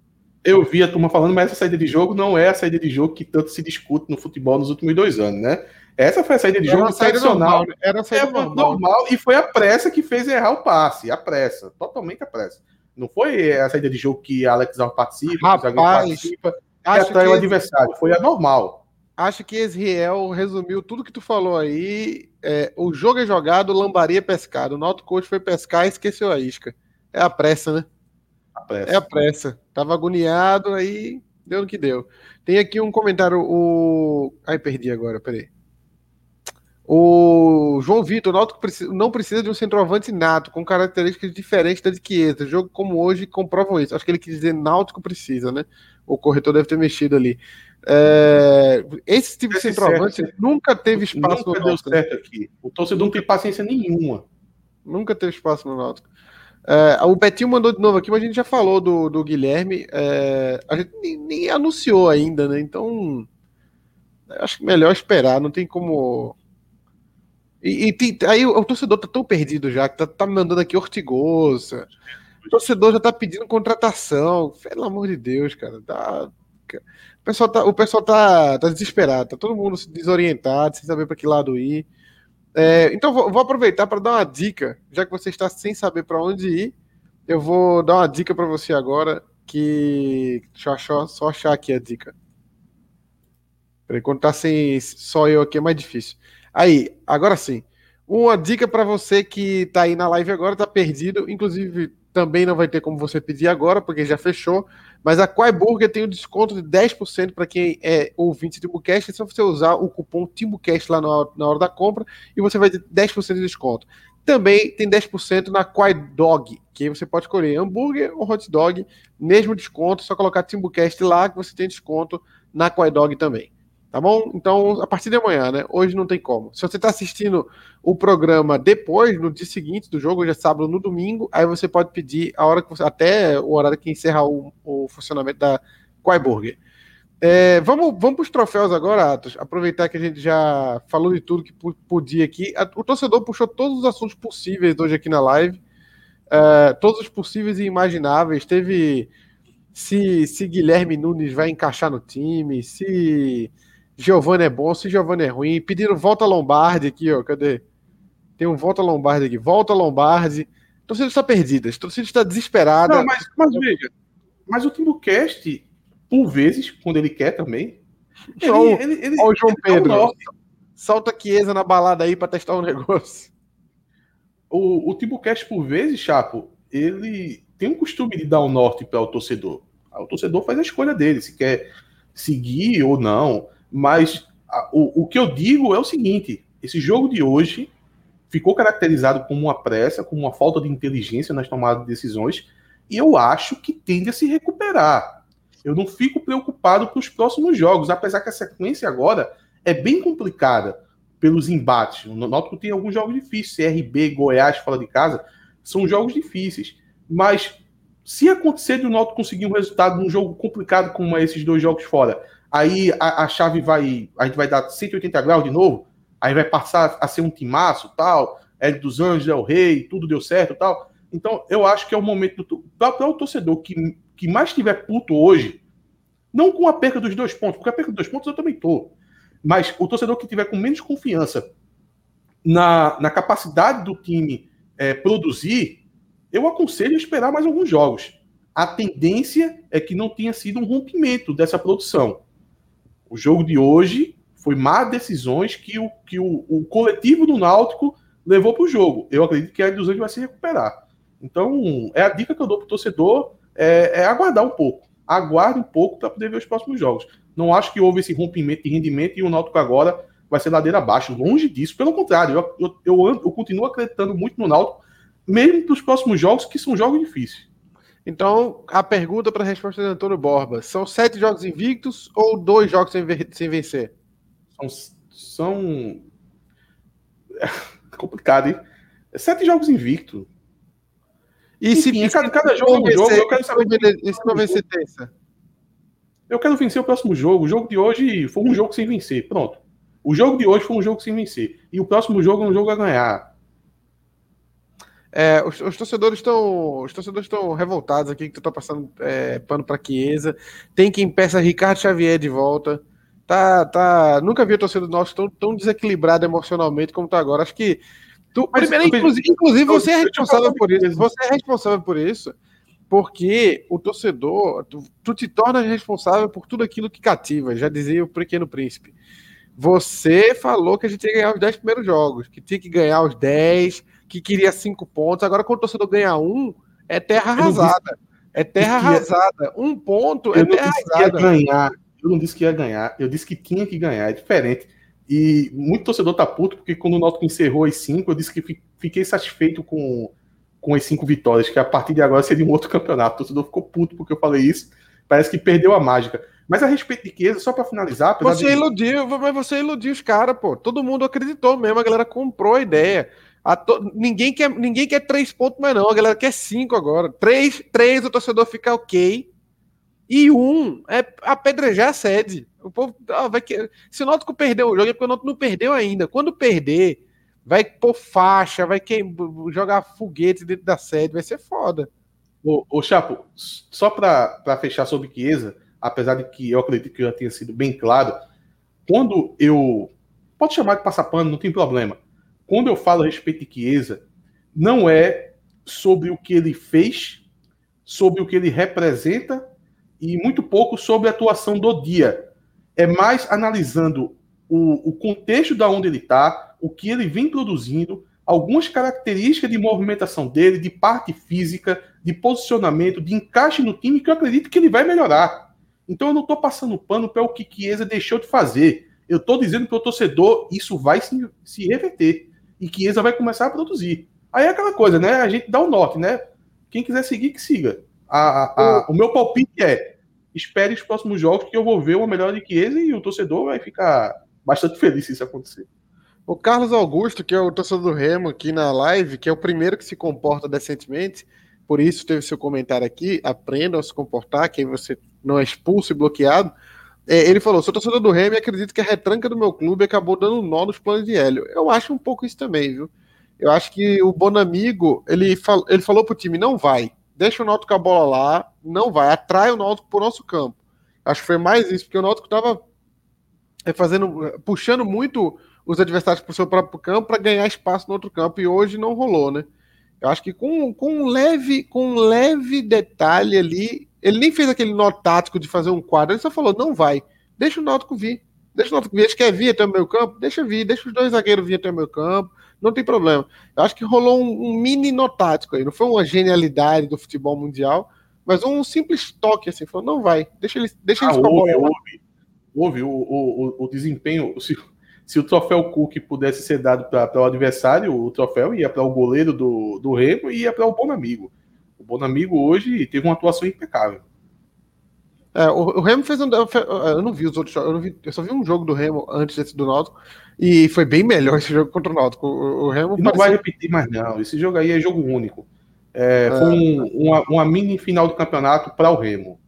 Eu vi a turma falando, mas essa saída de jogo não é a saída de jogo que tanto se discute no futebol nos últimos dois anos, né? Essa foi a saída de jogo era tradicional. Normal? Era a saída é, normal. normal. E foi a pressa que fez errar o passe. A pressa. Totalmente a pressa. Não foi a saída de jogo que Alex Alves participa, Rapaz, que participa, que atrai o adversário. Foi a normal. Acho que Israel resumiu tudo que tu falou aí. É, o jogo é jogado, lambaria é pescado. O Nauto Coach foi pescar e esqueceu a isca. É a pressa, né? A pressa. É a pressa. Tava agoniado, aí deu no que deu. Tem aqui um comentário. O... Ai, perdi agora, peraí. O João Vitor, o Náutico não precisa de um centroavante nato, com características diferentes da de Chiesa. Jogo como hoje comprovam isso. Acho que ele quis dizer Náutico precisa, né? O corretor deve ter mexido ali. É... Esse tipo de centroavante certo. nunca teve espaço nunca no Náutico. Deu certo aqui. O torcedor não tem paciência nenhuma. Nunca teve espaço no Náutico. É, o Betinho mandou de novo aqui, mas a gente já falou do, do Guilherme. É, a gente nem, nem, anunciou ainda, né? Então, acho que melhor esperar. Não tem como e, e tem, aí o, o, torcedor tá tão perdido já, que tá, tá mandando aqui Ortigosa. O torcedor já tá pedindo contratação. Pelo amor de Deus, cara. Tá, o pessoal tá, o pessoal tá, tá desesperado, tá todo mundo desorientado, sem saber para que lado ir. É, então vou, vou aproveitar para dar uma dica, já que você está sem saber para onde ir. Eu vou dar uma dica para você agora que deixa eu só achar aqui a dica. Peraí, quando tá sem só eu aqui é mais difícil. Aí, agora sim. Uma dica para você que está aí na live agora, está perdido. Inclusive, também não vai ter como você pedir agora, porque já fechou. Mas a Quai Burger tem um desconto de 10% para quem é ouvinte de Timbucast. É só você usar o cupom Timbucast lá na hora, na hora da compra e você vai ter 10% de desconto. Também tem 10% na Quai Dog, que você pode escolher hambúrguer ou hot dog, mesmo desconto, só colocar Timbucast lá que você tem desconto na Quai Dog também. Tá bom? Então, a partir de amanhã, né? Hoje não tem como. Se você está assistindo o programa depois, no dia seguinte do jogo, hoje é sábado, no domingo, aí você pode pedir a hora que você, até o horário que encerra o, o funcionamento da Quai Burger. É, vamos vamos para os troféus agora, Atos. Aproveitar que a gente já falou de tudo que podia aqui. O torcedor puxou todos os assuntos possíveis hoje aqui na live. É, todos os possíveis e imagináveis. Teve se, se Guilherme Nunes vai encaixar no time, se Giovanni é bom, se Giovanni é ruim. Pediram volta Lombardi aqui, ó. Cadê? Tem um volta Lombardi aqui. Volta Lombardi. A torcida está perdida. A torcida está desesperada. Não, mas, mas veja. Mas o Timbucast, por vezes, quando ele quer também. Ele, Olha ele, ele, o João Pedro. Solta Chiesa na balada aí para testar um negócio. O, o Timbucast, por vezes, Chapo, ele tem um costume de dar o um norte para o torcedor. O torcedor faz a escolha dele, se quer seguir ou não. Mas a, o, o que eu digo é o seguinte: esse jogo de hoje ficou caracterizado como uma pressa, como uma falta de inteligência nas tomadas de decisões, e eu acho que tende a se recuperar. Eu não fico preocupado para os próximos jogos, apesar que a sequência agora é bem complicada pelos embates. O Náutico tem alguns jogos difíceis, CRB, Goiás fora de casa, são jogos difíceis. Mas se acontecer de o Náutico conseguir um resultado num jogo complicado como esses dois jogos fora, aí a, a, chave vai. A gente vai dar 180 graus de novo, aí vai passar a ser um timaço tal. Hélio dos Anjos é o rei, tudo deu certo tal. Então, eu acho que é o momento para o torcedor que, que mais estiver puto hoje, não com a perca dos dois pontos, porque a perca dos dois pontos eu também tô. Mas o torcedor que tiver com menos confiança na, na capacidade do time é, produzir, eu aconselho a esperar mais alguns jogos. A tendência é que não tenha sido um rompimento dessa produção. O jogo de hoje foi má decisões que o, que o, o coletivo do Náutico levou para o jogo. Eu acredito que a Anjos vai se recuperar. Então, é a dica que eu dou para o torcedor, é, é, aguardar um pouco. Aguarde um pouco para poder ver os próximos jogos. Não acho que houve esse rompimento de rendimento e o Náutico agora vai ser ladeira abaixo. Longe disso. Pelo contrário, eu, eu, eu, eu continuo acreditando muito no Náutico, mesmo para os próximos jogos, que são jogos difíceis. Então, a pergunta para a resposta de Antônio Borba: são sete jogos invictos ou dois jogos sem, sem vencer? São. são... É complicado, hein? Sete jogos invictos. E Enfim, se cada, cada jogo é um jogo, eu quero saber. Se não vencer terça. Eu quero vencer o próximo jogo. O jogo de hoje foi um jogo sem vencer. Pronto. O jogo de hoje foi um jogo sem vencer. E o próximo jogo é um jogo a ganhar. É, os, os, torcedores estão os torcedores estão revoltados aqui que tu tá passando é, pano para Chiesa. Tem quem peça Ricardo Xavier de volta. Tá, tá. Nunca vi a torcida do nosso tão, tão desequilibrada emocionalmente como tá agora. Acho que tu, primeiro, inclusive, inclusive você é responsável por isso. Você é responsável por isso, porque o torcedor, tu, tu te torna responsável por tudo aquilo que cativa. Já dizia o Pequeno Príncipe. Você falou que a gente ia ganhar os 10 primeiros jogos, que tinha que ganhar os 10 que queria cinco pontos. Agora, quando o torcedor ganha um, é terra arrasada. É terra arrasada. Um ponto é terra arrasada. ganhar. Eu não disse que ia ganhar, eu disse que tinha que ganhar, é diferente. E muito torcedor tá puto, porque quando o Náutico encerrou as cinco, eu disse que fiquei satisfeito com, com as cinco vitórias, que a partir de agora seria um outro campeonato. O torcedor ficou puto porque eu falei isso. Parece que perdeu a mágica. Mas a respeito de Chiesa, só para finalizar. Você de... iludiu, mas você iludiu os caras, pô. Todo mundo acreditou mesmo, a galera comprou a ideia. To... Ninguém, quer, ninguém quer três pontos mais, não. A galera quer cinco agora. Três, três o torcedor fica ok. E um é apedrejar a sede. O povo ah, vai que... Se o Náutico perdeu o jogo, é porque o Náutico não perdeu ainda. Quando perder, vai pôr faixa, vai jogar foguete dentro da sede, vai ser foda. Ô, ô Chapo, só para fechar sobre Chiesa, apesar de que eu acredito que já tenha sido bem claro, quando eu. Pode chamar de passar pano, não tem problema quando eu falo a respeito de Chiesa, não é sobre o que ele fez, sobre o que ele representa e muito pouco sobre a atuação do dia. É mais analisando o, o contexto da onde ele está, o que ele vem produzindo, algumas características de movimentação dele, de parte física, de posicionamento, de encaixe no time, que eu acredito que ele vai melhorar. Então eu não estou passando pano para o que Chiesa deixou de fazer. Eu estou dizendo para o torcedor isso vai se, se reverter e Chiesa vai começar a produzir. Aí é aquela coisa, né? A gente dá o um norte, né? Quem quiser seguir, que siga. A, a, a, o meu palpite é espere os próximos jogos que eu vou ver uma melhor de Chiesa e o torcedor vai ficar bastante feliz se isso acontecer. O Carlos Augusto, que é o torcedor do Remo aqui na live, que é o primeiro que se comporta decentemente, por isso teve seu comentário aqui, aprendam a se comportar, que aí você não é expulso e bloqueado. É, ele falou: sou torcedor do Remo e acredito que a retranca do meu clube acabou dando nó nos planos de Hélio. Eu acho um pouco isso também, viu? Eu acho que o Bonamigo, ele, fal, ele falou pro time: não vai, deixa o Náutico com a bola lá, não vai, atrai o Náutico pro nosso campo. Acho que foi mais isso, porque o Náutico tava é, fazendo, puxando muito os adversários para o seu próprio campo para ganhar espaço no outro campo, e hoje não rolou, né? Eu acho que com, com, um leve, com um leve detalhe ali, ele nem fez aquele nó tático de fazer um quadro, ele só falou: não vai, deixa o Náutico vir. Deixa o Náutico vir, eles querem vir até o meu campo, deixa vir, deixa os dois zagueiros vir até o meu campo, não tem problema. Eu acho que rolou um, um mini nó tático aí, não foi uma genialidade do futebol mundial, mas um simples toque assim, falou: não vai, deixa eles, deixa eles ah, houve, houve, houve o, o, o desempenho, o, se o troféu Cook pudesse ser dado para o adversário, o troféu ia para o goleiro do, do Remo e ia para o Bonamigo. O Bonamigo hoje teve uma atuação impecável. É, o, o, Remo fez um. Eu não vi os outros jogos, eu, vi, eu, só vi um jogo do Remo antes desse do Náutico e foi bem melhor esse jogo contra o Náutico. O, o Remo não parecia... vai repetir mais, não. Esse jogo aí é jogo único. É, é. Foi um, uma, uma mini final do campeonato para o Remo.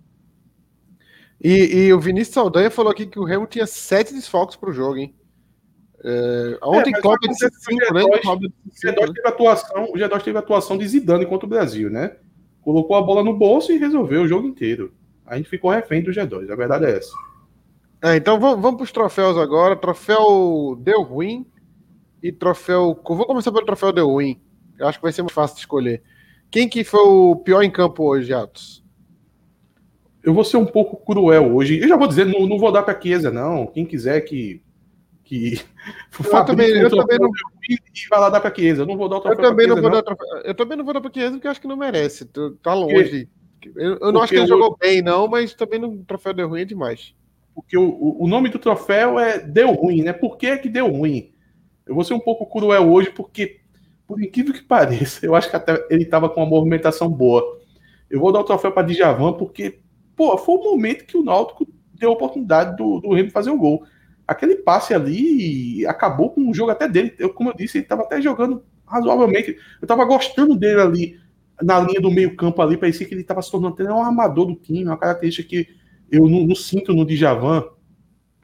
E, e, o Vinícius Saldanha falou aqui que o Remo tinha sete desfalques para o jogo, hein? É, ontem é, Copa de 5, né? O G2 teve atuação, o G2 teve atuação de Zidane contra o Brasil, né? Colocou a bola no bolso e resolveu o jogo inteiro. A gente ficou refém do G2, a verdade é essa. É, então vamos, vamos para os troféus agora. Troféu deu ruim e troféu. Vou começar pelo troféu deu ruim. Eu acho que vai ser mais fácil de escolher. Quem que foi o pior em campo hoje, Atos? Eu vou ser um pouco cruel hoje. Eu já vou dizer, não, não vou dar para Chiesa, não. Quem quiser que que eu também, eu também não e vai lá dar para Chiesa. Eu não vou dar o troféu. Eu também não vou não. dar Eu também não vou dar para Chiesa porque acho que não merece. Tá longe. Eu, eu não acho que ele eu... jogou bem não, mas também no troféu deu ruim é demais. Porque o, o nome do troféu é deu ruim, né? Por que que deu ruim? Eu vou ser um pouco cruel hoje porque por incrível que pareça, eu acho que até ele estava com uma movimentação boa. Eu vou dar o troféu para Djavan porque, pô, foi o momento que o Náutico deu a oportunidade do, do Remo fazer o gol aquele passe ali acabou com o jogo até dele. Eu, como eu disse, ele estava até jogando razoavelmente. Eu estava gostando dele ali na linha do meio-campo ali, parecia que ele estava se tornando até um armador do time, uma característica que eu não, não sinto no Djavan.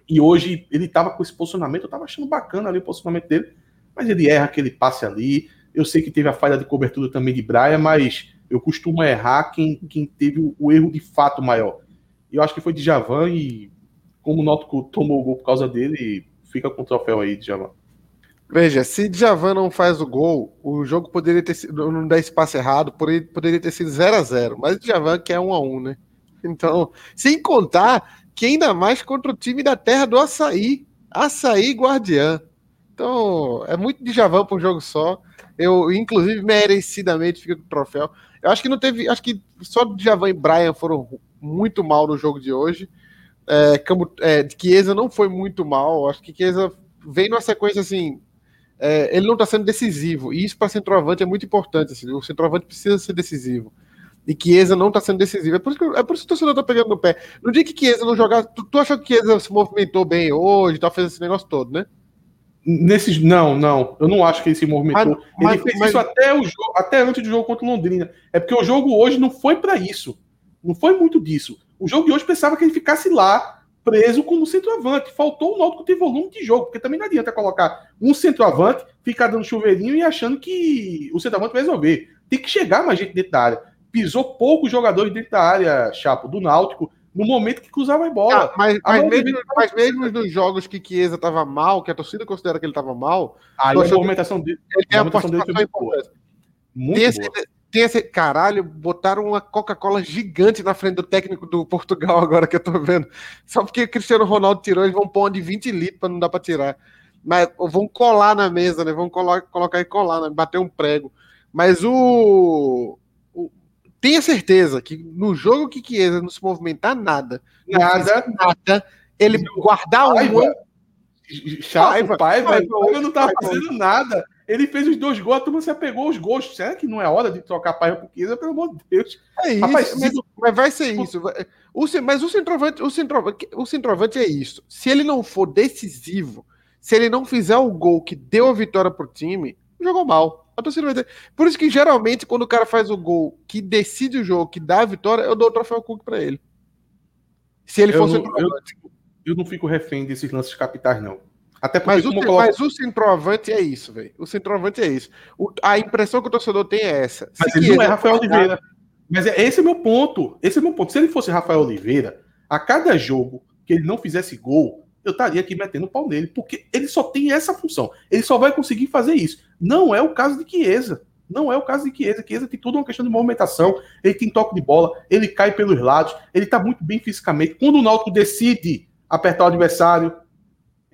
E hoje ele estava com esse posicionamento, eu estava achando bacana ali o posicionamento dele, mas ele erra aquele passe ali. Eu sei que teve a falha de cobertura também de Braia, mas eu costumo errar quem, quem teve o, erro de fato maior. Eu acho que foi Djavan e como o Náutico tomou o gol por causa dele, fica com o troféu aí, Djavan. Veja, se Djavan não faz o gol, o jogo poderia ter sido, não dá espaço errado, poderia ter sido 0 a 0 mas Djavan quer 1 a 1 né? Então, sem contar que ainda mais contra o time da terra do Açaí, Açaí Guardiã. Então, é muito Djavan para um jogo só. Eu, inclusive, merecidamente fica com o troféu. Eu acho que não teve, acho que só Djavan e Brian foram muito mal no jogo de hoje. É, Campo, é, Chiesa não foi muito mal. Acho que Chiesa vem numa sequência assim. É, ele não está sendo decisivo. E isso para centroavante é muito importante. Assim, o centroavante precisa ser decisivo. E Chiesa não está sendo decisivo. É por, isso que, é por isso que o torcedor está pegando no pé. No dia que Chiesa não jogar. Tu, tu achou que Chiesa se movimentou bem hoje, tá fazendo esse negócio todo, né? Nesses, não, não. Eu não acho que ele se movimentou. Mas, ele fez mas, isso até, o jogo, até antes do jogo contra o Londrina. É porque o jogo hoje não foi para isso. Não foi muito disso. O jogo de hoje pensava que ele ficasse lá, preso como centroavante. Faltou o Náutico ter volume de jogo, porque também não adianta colocar um centroavante, ficar dando chuveirinho e achando que o centroavante vai resolver. Tem que chegar mais gente dentro da área. Pisou poucos jogadores dentro da área, Chapo, do Náutico, no momento que cruzava a bola. Ah, mas, mas, mesmo, mas mesmo nos jogos que Chiesa estava mal, que a torcida considera que ele estava mal, aí a movimentação dele, ele tem a movimentação dele foi boa. Muito tem boa. Tem esse. Caralho, botaram uma Coca-Cola gigante na frente do técnico do Portugal agora que eu tô vendo. Só porque o Cristiano Ronaldo tirou, eles vão pôr uma de 20 litros para não dar para tirar. Mas vão colar na mesa, né? Vão colar, colocar e colar, né? bater um prego. Mas o, o tenha certeza que no jogo que Chiesa não se movimentar nada, nada, nada, ele guardar uma. Chato, Paiva, Paiva, Paiva não tava fazendo nada. Ele fez os dois gols, a turma se apegou aos gols. Será que não é hora de trocar Paiva por Chiesa? Pelo amor de Deus. É isso, Rapaz, mas, se... mas, vai ser isso. O, mas o centroavante, o centroavante, o centroavante é isso. Se ele não for decisivo, se ele não fizer o gol que deu a vitória pro time, jogou mal. A torcida vai ter... Por isso que geralmente, quando o cara faz o gol que decide o jogo, que dá a vitória, eu dou o troféu Cook para ele. Se ele for centroavante. Eu, eu não fico refém desses lances capitais, não. Até porque, mas, o, coloco... mas o centroavante é isso, velho. O centroavante é isso. O, a impressão que o torcedor tem é essa. Mas Se ele não é Rafael Oliveira. Mas é, esse é meu ponto. Esse é meu ponto. Se ele fosse Rafael Oliveira, a cada jogo que ele não fizesse gol, eu estaria aqui metendo pau nele, porque ele só tem essa função. Ele só vai conseguir fazer isso. Não é o caso de Chiesa. Não é o caso de Chiesa. Chiesa tem tudo uma questão de movimentação, ele tem toque de bola, ele cai pelos lados, ele tá muito bem fisicamente. Quando o Náutico decide apertar o adversário,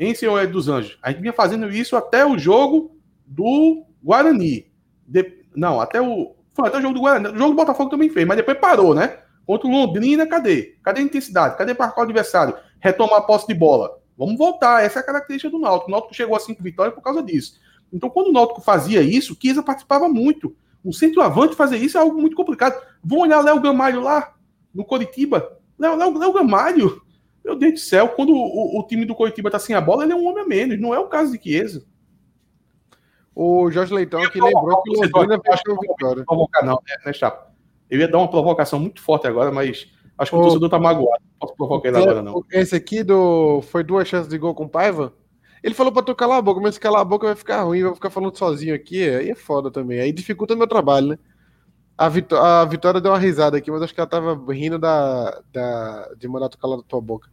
em Senhor dos Anjos, a gente vinha fazendo isso até o jogo do Guarani. De... Não, até o. Foi até o jogo do Guarani. O jogo do Botafogo também fez, mas depois parou, né? Contra o Londrina, cadê? Cadê a intensidade? Cadê marcar o adversário? Retomar a posse de bola. Vamos voltar. Essa é a característica do Náutico. O Náutico chegou a cinco vitórias por causa disso. Então, quando o Náutico fazia isso, Kiesa participava muito. O centroavante fazer isso é algo muito complicado. Vão olhar Léo Gamalho lá, no Coritiba. Léo, Léo, Léo Gamalho meu Deus do céu, quando o, o time do Coritiba tá sem a bola, ele é um homem a menos. Não é o caso de Chiesa. O Jorge Leitão aqui lembrou que o Londrina fechou vitória. Provocar, não, né, né, Chapa? Eu ia dar uma provocação muito forte agora, mas acho que o, o torcedor tá magoado. Não posso provocar ele agora, não. Esse aqui do foi duas chances de gol com Paiva? Ele falou pra tu calar a boca, mas se calar a boca vai ficar ruim, vai ficar falando sozinho aqui. Aí é foda também. Aí dificulta meu trabalho, né? A, Vitó a Vitória deu uma risada aqui, mas acho que ela tava rindo da, da, de mandar tu calar da tua boca.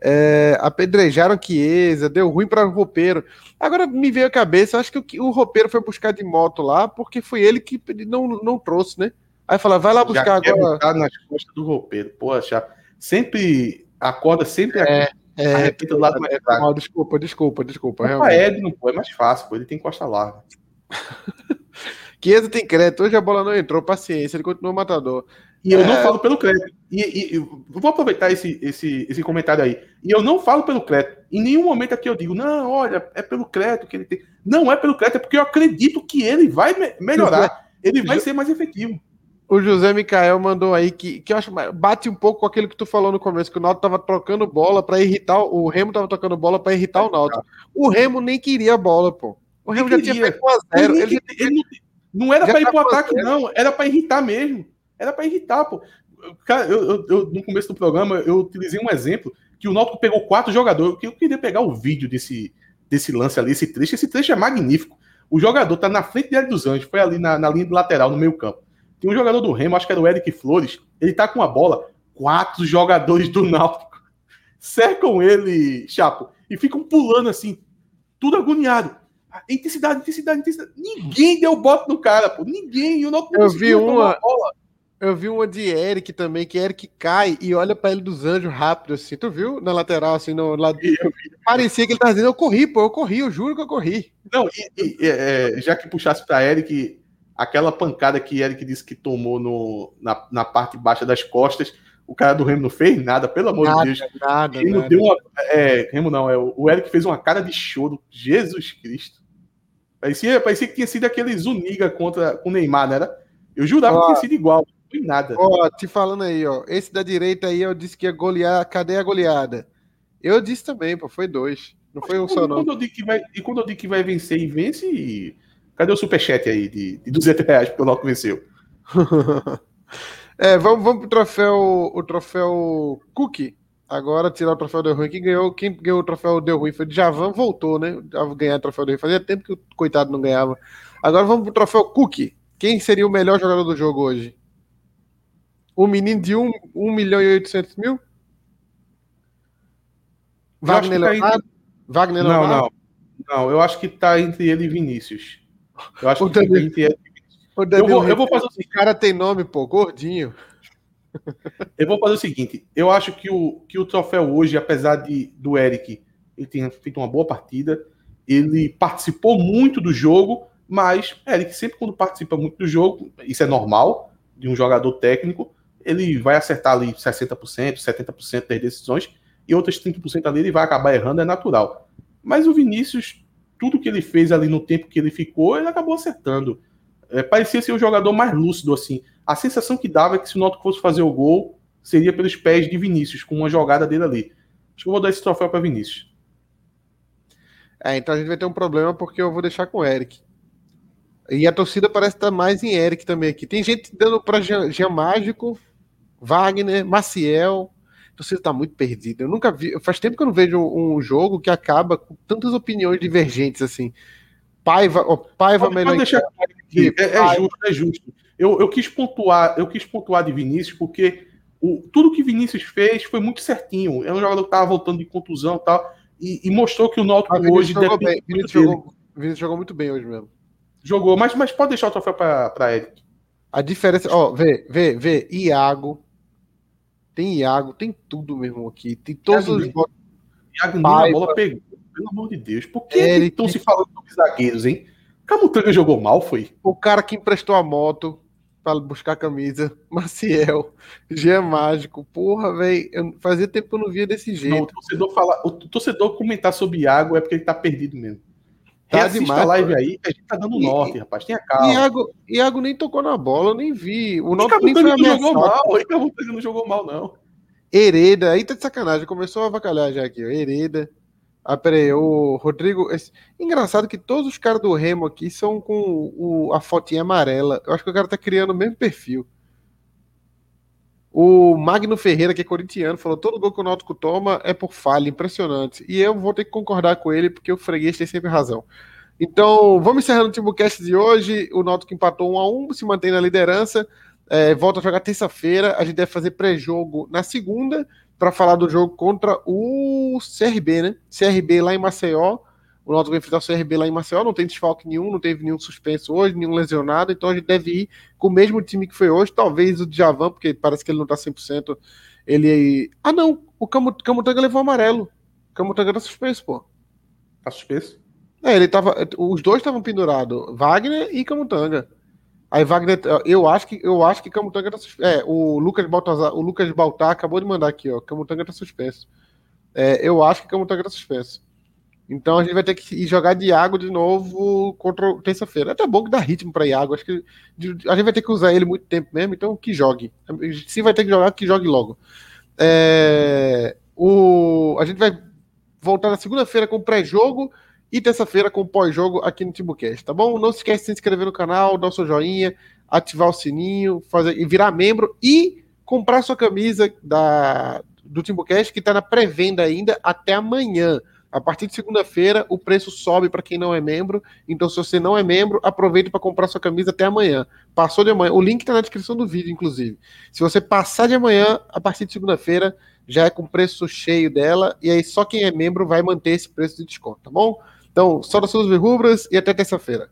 É, apedrejaram Chiesa, deu ruim para o roupeiro. Agora me veio a cabeça, acho que o, o roupeiro foi buscar de moto lá, porque foi ele que não, não trouxe, né? Aí fala, vai lá buscar Já agora. nas costas do roupeiro, poxa, sempre acorda sempre é, é, do lado mais é, Desculpa, desculpa, desculpa. O Ed não foi, é mais fácil, pô, ele tem costa larga. Chiesa tem crédito, hoje a bola não entrou, paciência, ele continua matador. E eu é... não falo pelo crédito. E, e, vou aproveitar esse, esse, esse comentário aí. E eu não falo pelo crédito. Em nenhum momento aqui eu digo, não, olha, é pelo crédito que ele tem. Não é pelo crédito, é porque eu acredito que ele vai me melhorar. Ele vai ser mais efetivo. O José Micael mandou aí que, que eu acho bate um pouco com aquilo que tu falou no começo, que o Náutico tava trocando bola para irritar, o Remo tava trocando bola para irritar o Náutico. O Remo nem queria bola, pô. O Remo já tinha feito 1 a 0. Ele, ele, ele, não era para ir pro ataque, não. Era para irritar mesmo. Era para irritar, pô. Cara, eu, eu, eu, no começo do programa, eu utilizei um exemplo que o Náutico pegou quatro jogadores. Eu queria pegar o vídeo desse, desse lance ali, esse trecho. Esse trecho é magnífico. O jogador tá na frente dele dos Anjos, foi ali na, na linha do lateral, no meio campo. Tem um jogador do Remo, acho que era o Eric Flores. Ele tá com a bola. Quatro jogadores do Náutico cercam ele, Chapo, e ficam pulando assim, tudo agoniado. Intensidade, intensidade, intensidade. Ninguém deu bote no cara, pô. Ninguém. Eu, não eu vi uma. Eu vi uma de Eric também, que Eric cai e olha para ele dos anjos rápido, assim. Tu viu? Na lateral, assim, no lado. Parecia que ele tava dizendo, eu corri, pô, eu corri, eu juro que eu corri. Não, e, e é, já que puxasse para Eric, aquela pancada que Eric disse que tomou no, na, na parte baixa das costas, o cara do Remo não fez nada, pelo amor nada, de Deus. Nada, Remo nada. deu uma. É, Remo não, é, o Eric fez uma cara de choro. Jesus Cristo. Parecia, parecia que tinha sido aquele Zuniga contra o Neymar, era? Eu jurava ó, que tinha sido igual. Não foi nada. Ó, te falando aí, ó. Esse da direita aí, eu disse que ia golear. Cadê a goleada? Eu disse também, pô. Foi dois. Não foi um só, não. Quando eu digo que vai, e quando eu digo que vai vencer e vence, cadê o superchat aí de, de 200 reais porque o Náutico venceu? é, vamos, vamos pro troféu, o troféu Cookie. Agora tirar o troféu Del Ruim. Quem ganhou, quem ganhou o troféu Del Ruim foi o Javan, voltou, né? Ganhar o troféu Del Ruim. Fazia tempo que o coitado não ganhava. Agora vamos pro troféu Cook. Quem seria o melhor jogador do jogo hoje? O menino de 1, 1 milhão e 800 mil? Wagner tá Leonardo? Entre... Wagner não, Leonardo? Não, não. Eu acho que tá entre ele e Vinícius. Eu acho o que tá entre ele e Vinícius. eu vou, eu vou fazer o seguinte. cara tem nome, pô, gordinho. Eu vou fazer o seguinte: eu acho que o, que o troféu hoje, apesar de do Eric ele tenha feito uma boa partida, ele participou muito do jogo, mas Eric sempre quando participa muito do jogo, isso é normal de um jogador técnico, ele vai acertar ali 60%, 70% das decisões e outras 30% ali ele vai acabar errando, é natural. Mas o Vinícius, tudo que ele fez ali no tempo que ele ficou, ele acabou acertando. É, parecia ser o jogador mais lúcido, assim. A sensação que dava é que se o Náutico fosse fazer o gol, seria pelos pés de Vinícius, com uma jogada dele ali. Acho que eu vou dar esse troféu para Vinícius. É, então a gente vai ter um problema porque eu vou deixar com o Eric. E a torcida parece estar mais em Eric também aqui. Tem gente dando para Jean, Mágico, Wagner, Maciel. A torcida está muito perdida. Eu nunca vi. Faz tempo que eu não vejo um, jogo que acaba com tantas opiniões divergentes assim. Paiva, oh, Paiva pode, melhor. Pode deixar aqui. É, é, justo, é justo. Eu, eu quis pontuar, eu quis pontuar de Vinícius porque o, tudo que Vinícius fez foi muito certinho. É um jogador que estava voltando de contusão e tal. E, e mostrou que o Náutico ah, hoje jogou bem. Vinícius jogou, Vinícius jogou muito bem hoje mesmo. Jogou, mas, mas pode deixar o troféu para Eric. A diferença, ó, vê, vê, vê, Iago. Tem Iago, tem tudo mesmo aqui. Tem todos Iago, os. Iago nem a bola pegou, pelo amor de Deus. Por que estão se falando sobre zagueiros, hein? Camutanga jogou mal, foi? O cara que emprestou a moto para buscar camisa, Maciel, Jean Mágico, porra, velho, fazia tempo que eu não via desse jeito. Não, o torcedor, fala, o torcedor comentar sobre Iago é porque ele tá perdido mesmo. Tá demais, a live aí, a gente tá dando e, norte, rapaz. Tenha calma. Iago, Iago nem tocou na bola, eu nem vi. O Náutico nem foi não jogou mal. O não jogou mal, não. Hereda, aí tá de sacanagem. Começou a avacalhar já aqui, ó. Hereda. Ah, peraí, o Rodrigo. Esse... Engraçado que todos os caras do Remo aqui são com o, a fotinha amarela. Eu acho que o cara tá criando o mesmo perfil. O Magno Ferreira, que é corintiano, falou: todo gol que o Náutico toma é por falha, impressionante. E eu vou ter que concordar com ele, porque o freguês tem sempre razão. Então, vamos encerrando o Timbucast de hoje. O Náutico empatou 1 a 1 se mantém na liderança. É, volta a jogar terça-feira. A gente deve fazer pré-jogo na segunda para falar do jogo contra o CRB, né? CRB lá em Maceió. O Náutico vai enfrentar o CRB lá em Maceió, não tem desfalque nenhum, não teve nenhum suspenso hoje, nenhum lesionado, então a gente deve ir com o mesmo time que foi hoje, talvez o Djavan, porque parece que ele não tá 100%, ele... Ah não, o Camutanga levou amarelo, o Camutanga tá suspenso, pô. Tá suspenso? É, ele tava, os dois estavam pendurados, Wagner e Camutanga. Aí Wagner, eu acho que eu acho que Camutanga tá suspenso. É, o Lucas Baltazar, o Lucas Baltar acabou de mandar aqui, ó, Camutanga tá suspenso. É, eu acho que Camutanga tá suspenso. Então a gente vai ter que jogar de Iago de novo contra terça-feira. É até bom que dá ritmo para Iago. Acho que a gente vai ter que usar ele muito tempo mesmo, então que jogue. Se vai ter que jogar, que jogue logo. É, o, a gente vai voltar na segunda-feira com pré-jogo e terça-feira com pós-jogo aqui no Timbucast, tá bom? Não se esquece de se inscrever no canal, dar o seu joinha, ativar o sininho, fazer e virar membro e comprar sua camisa da, do Timbucast que está na pré-venda ainda até amanhã. A partir de segunda-feira, o preço sobe para quem não é membro. Então, se você não é membro, aproveite para comprar sua camisa até amanhã. Passou de amanhã. O link está na descrição do vídeo, inclusive. Se você passar de amanhã, a partir de segunda-feira, já é com preço cheio dela. E aí, só quem é membro vai manter esse preço de desconto, tá bom? Então, saudações rubras e até terça-feira.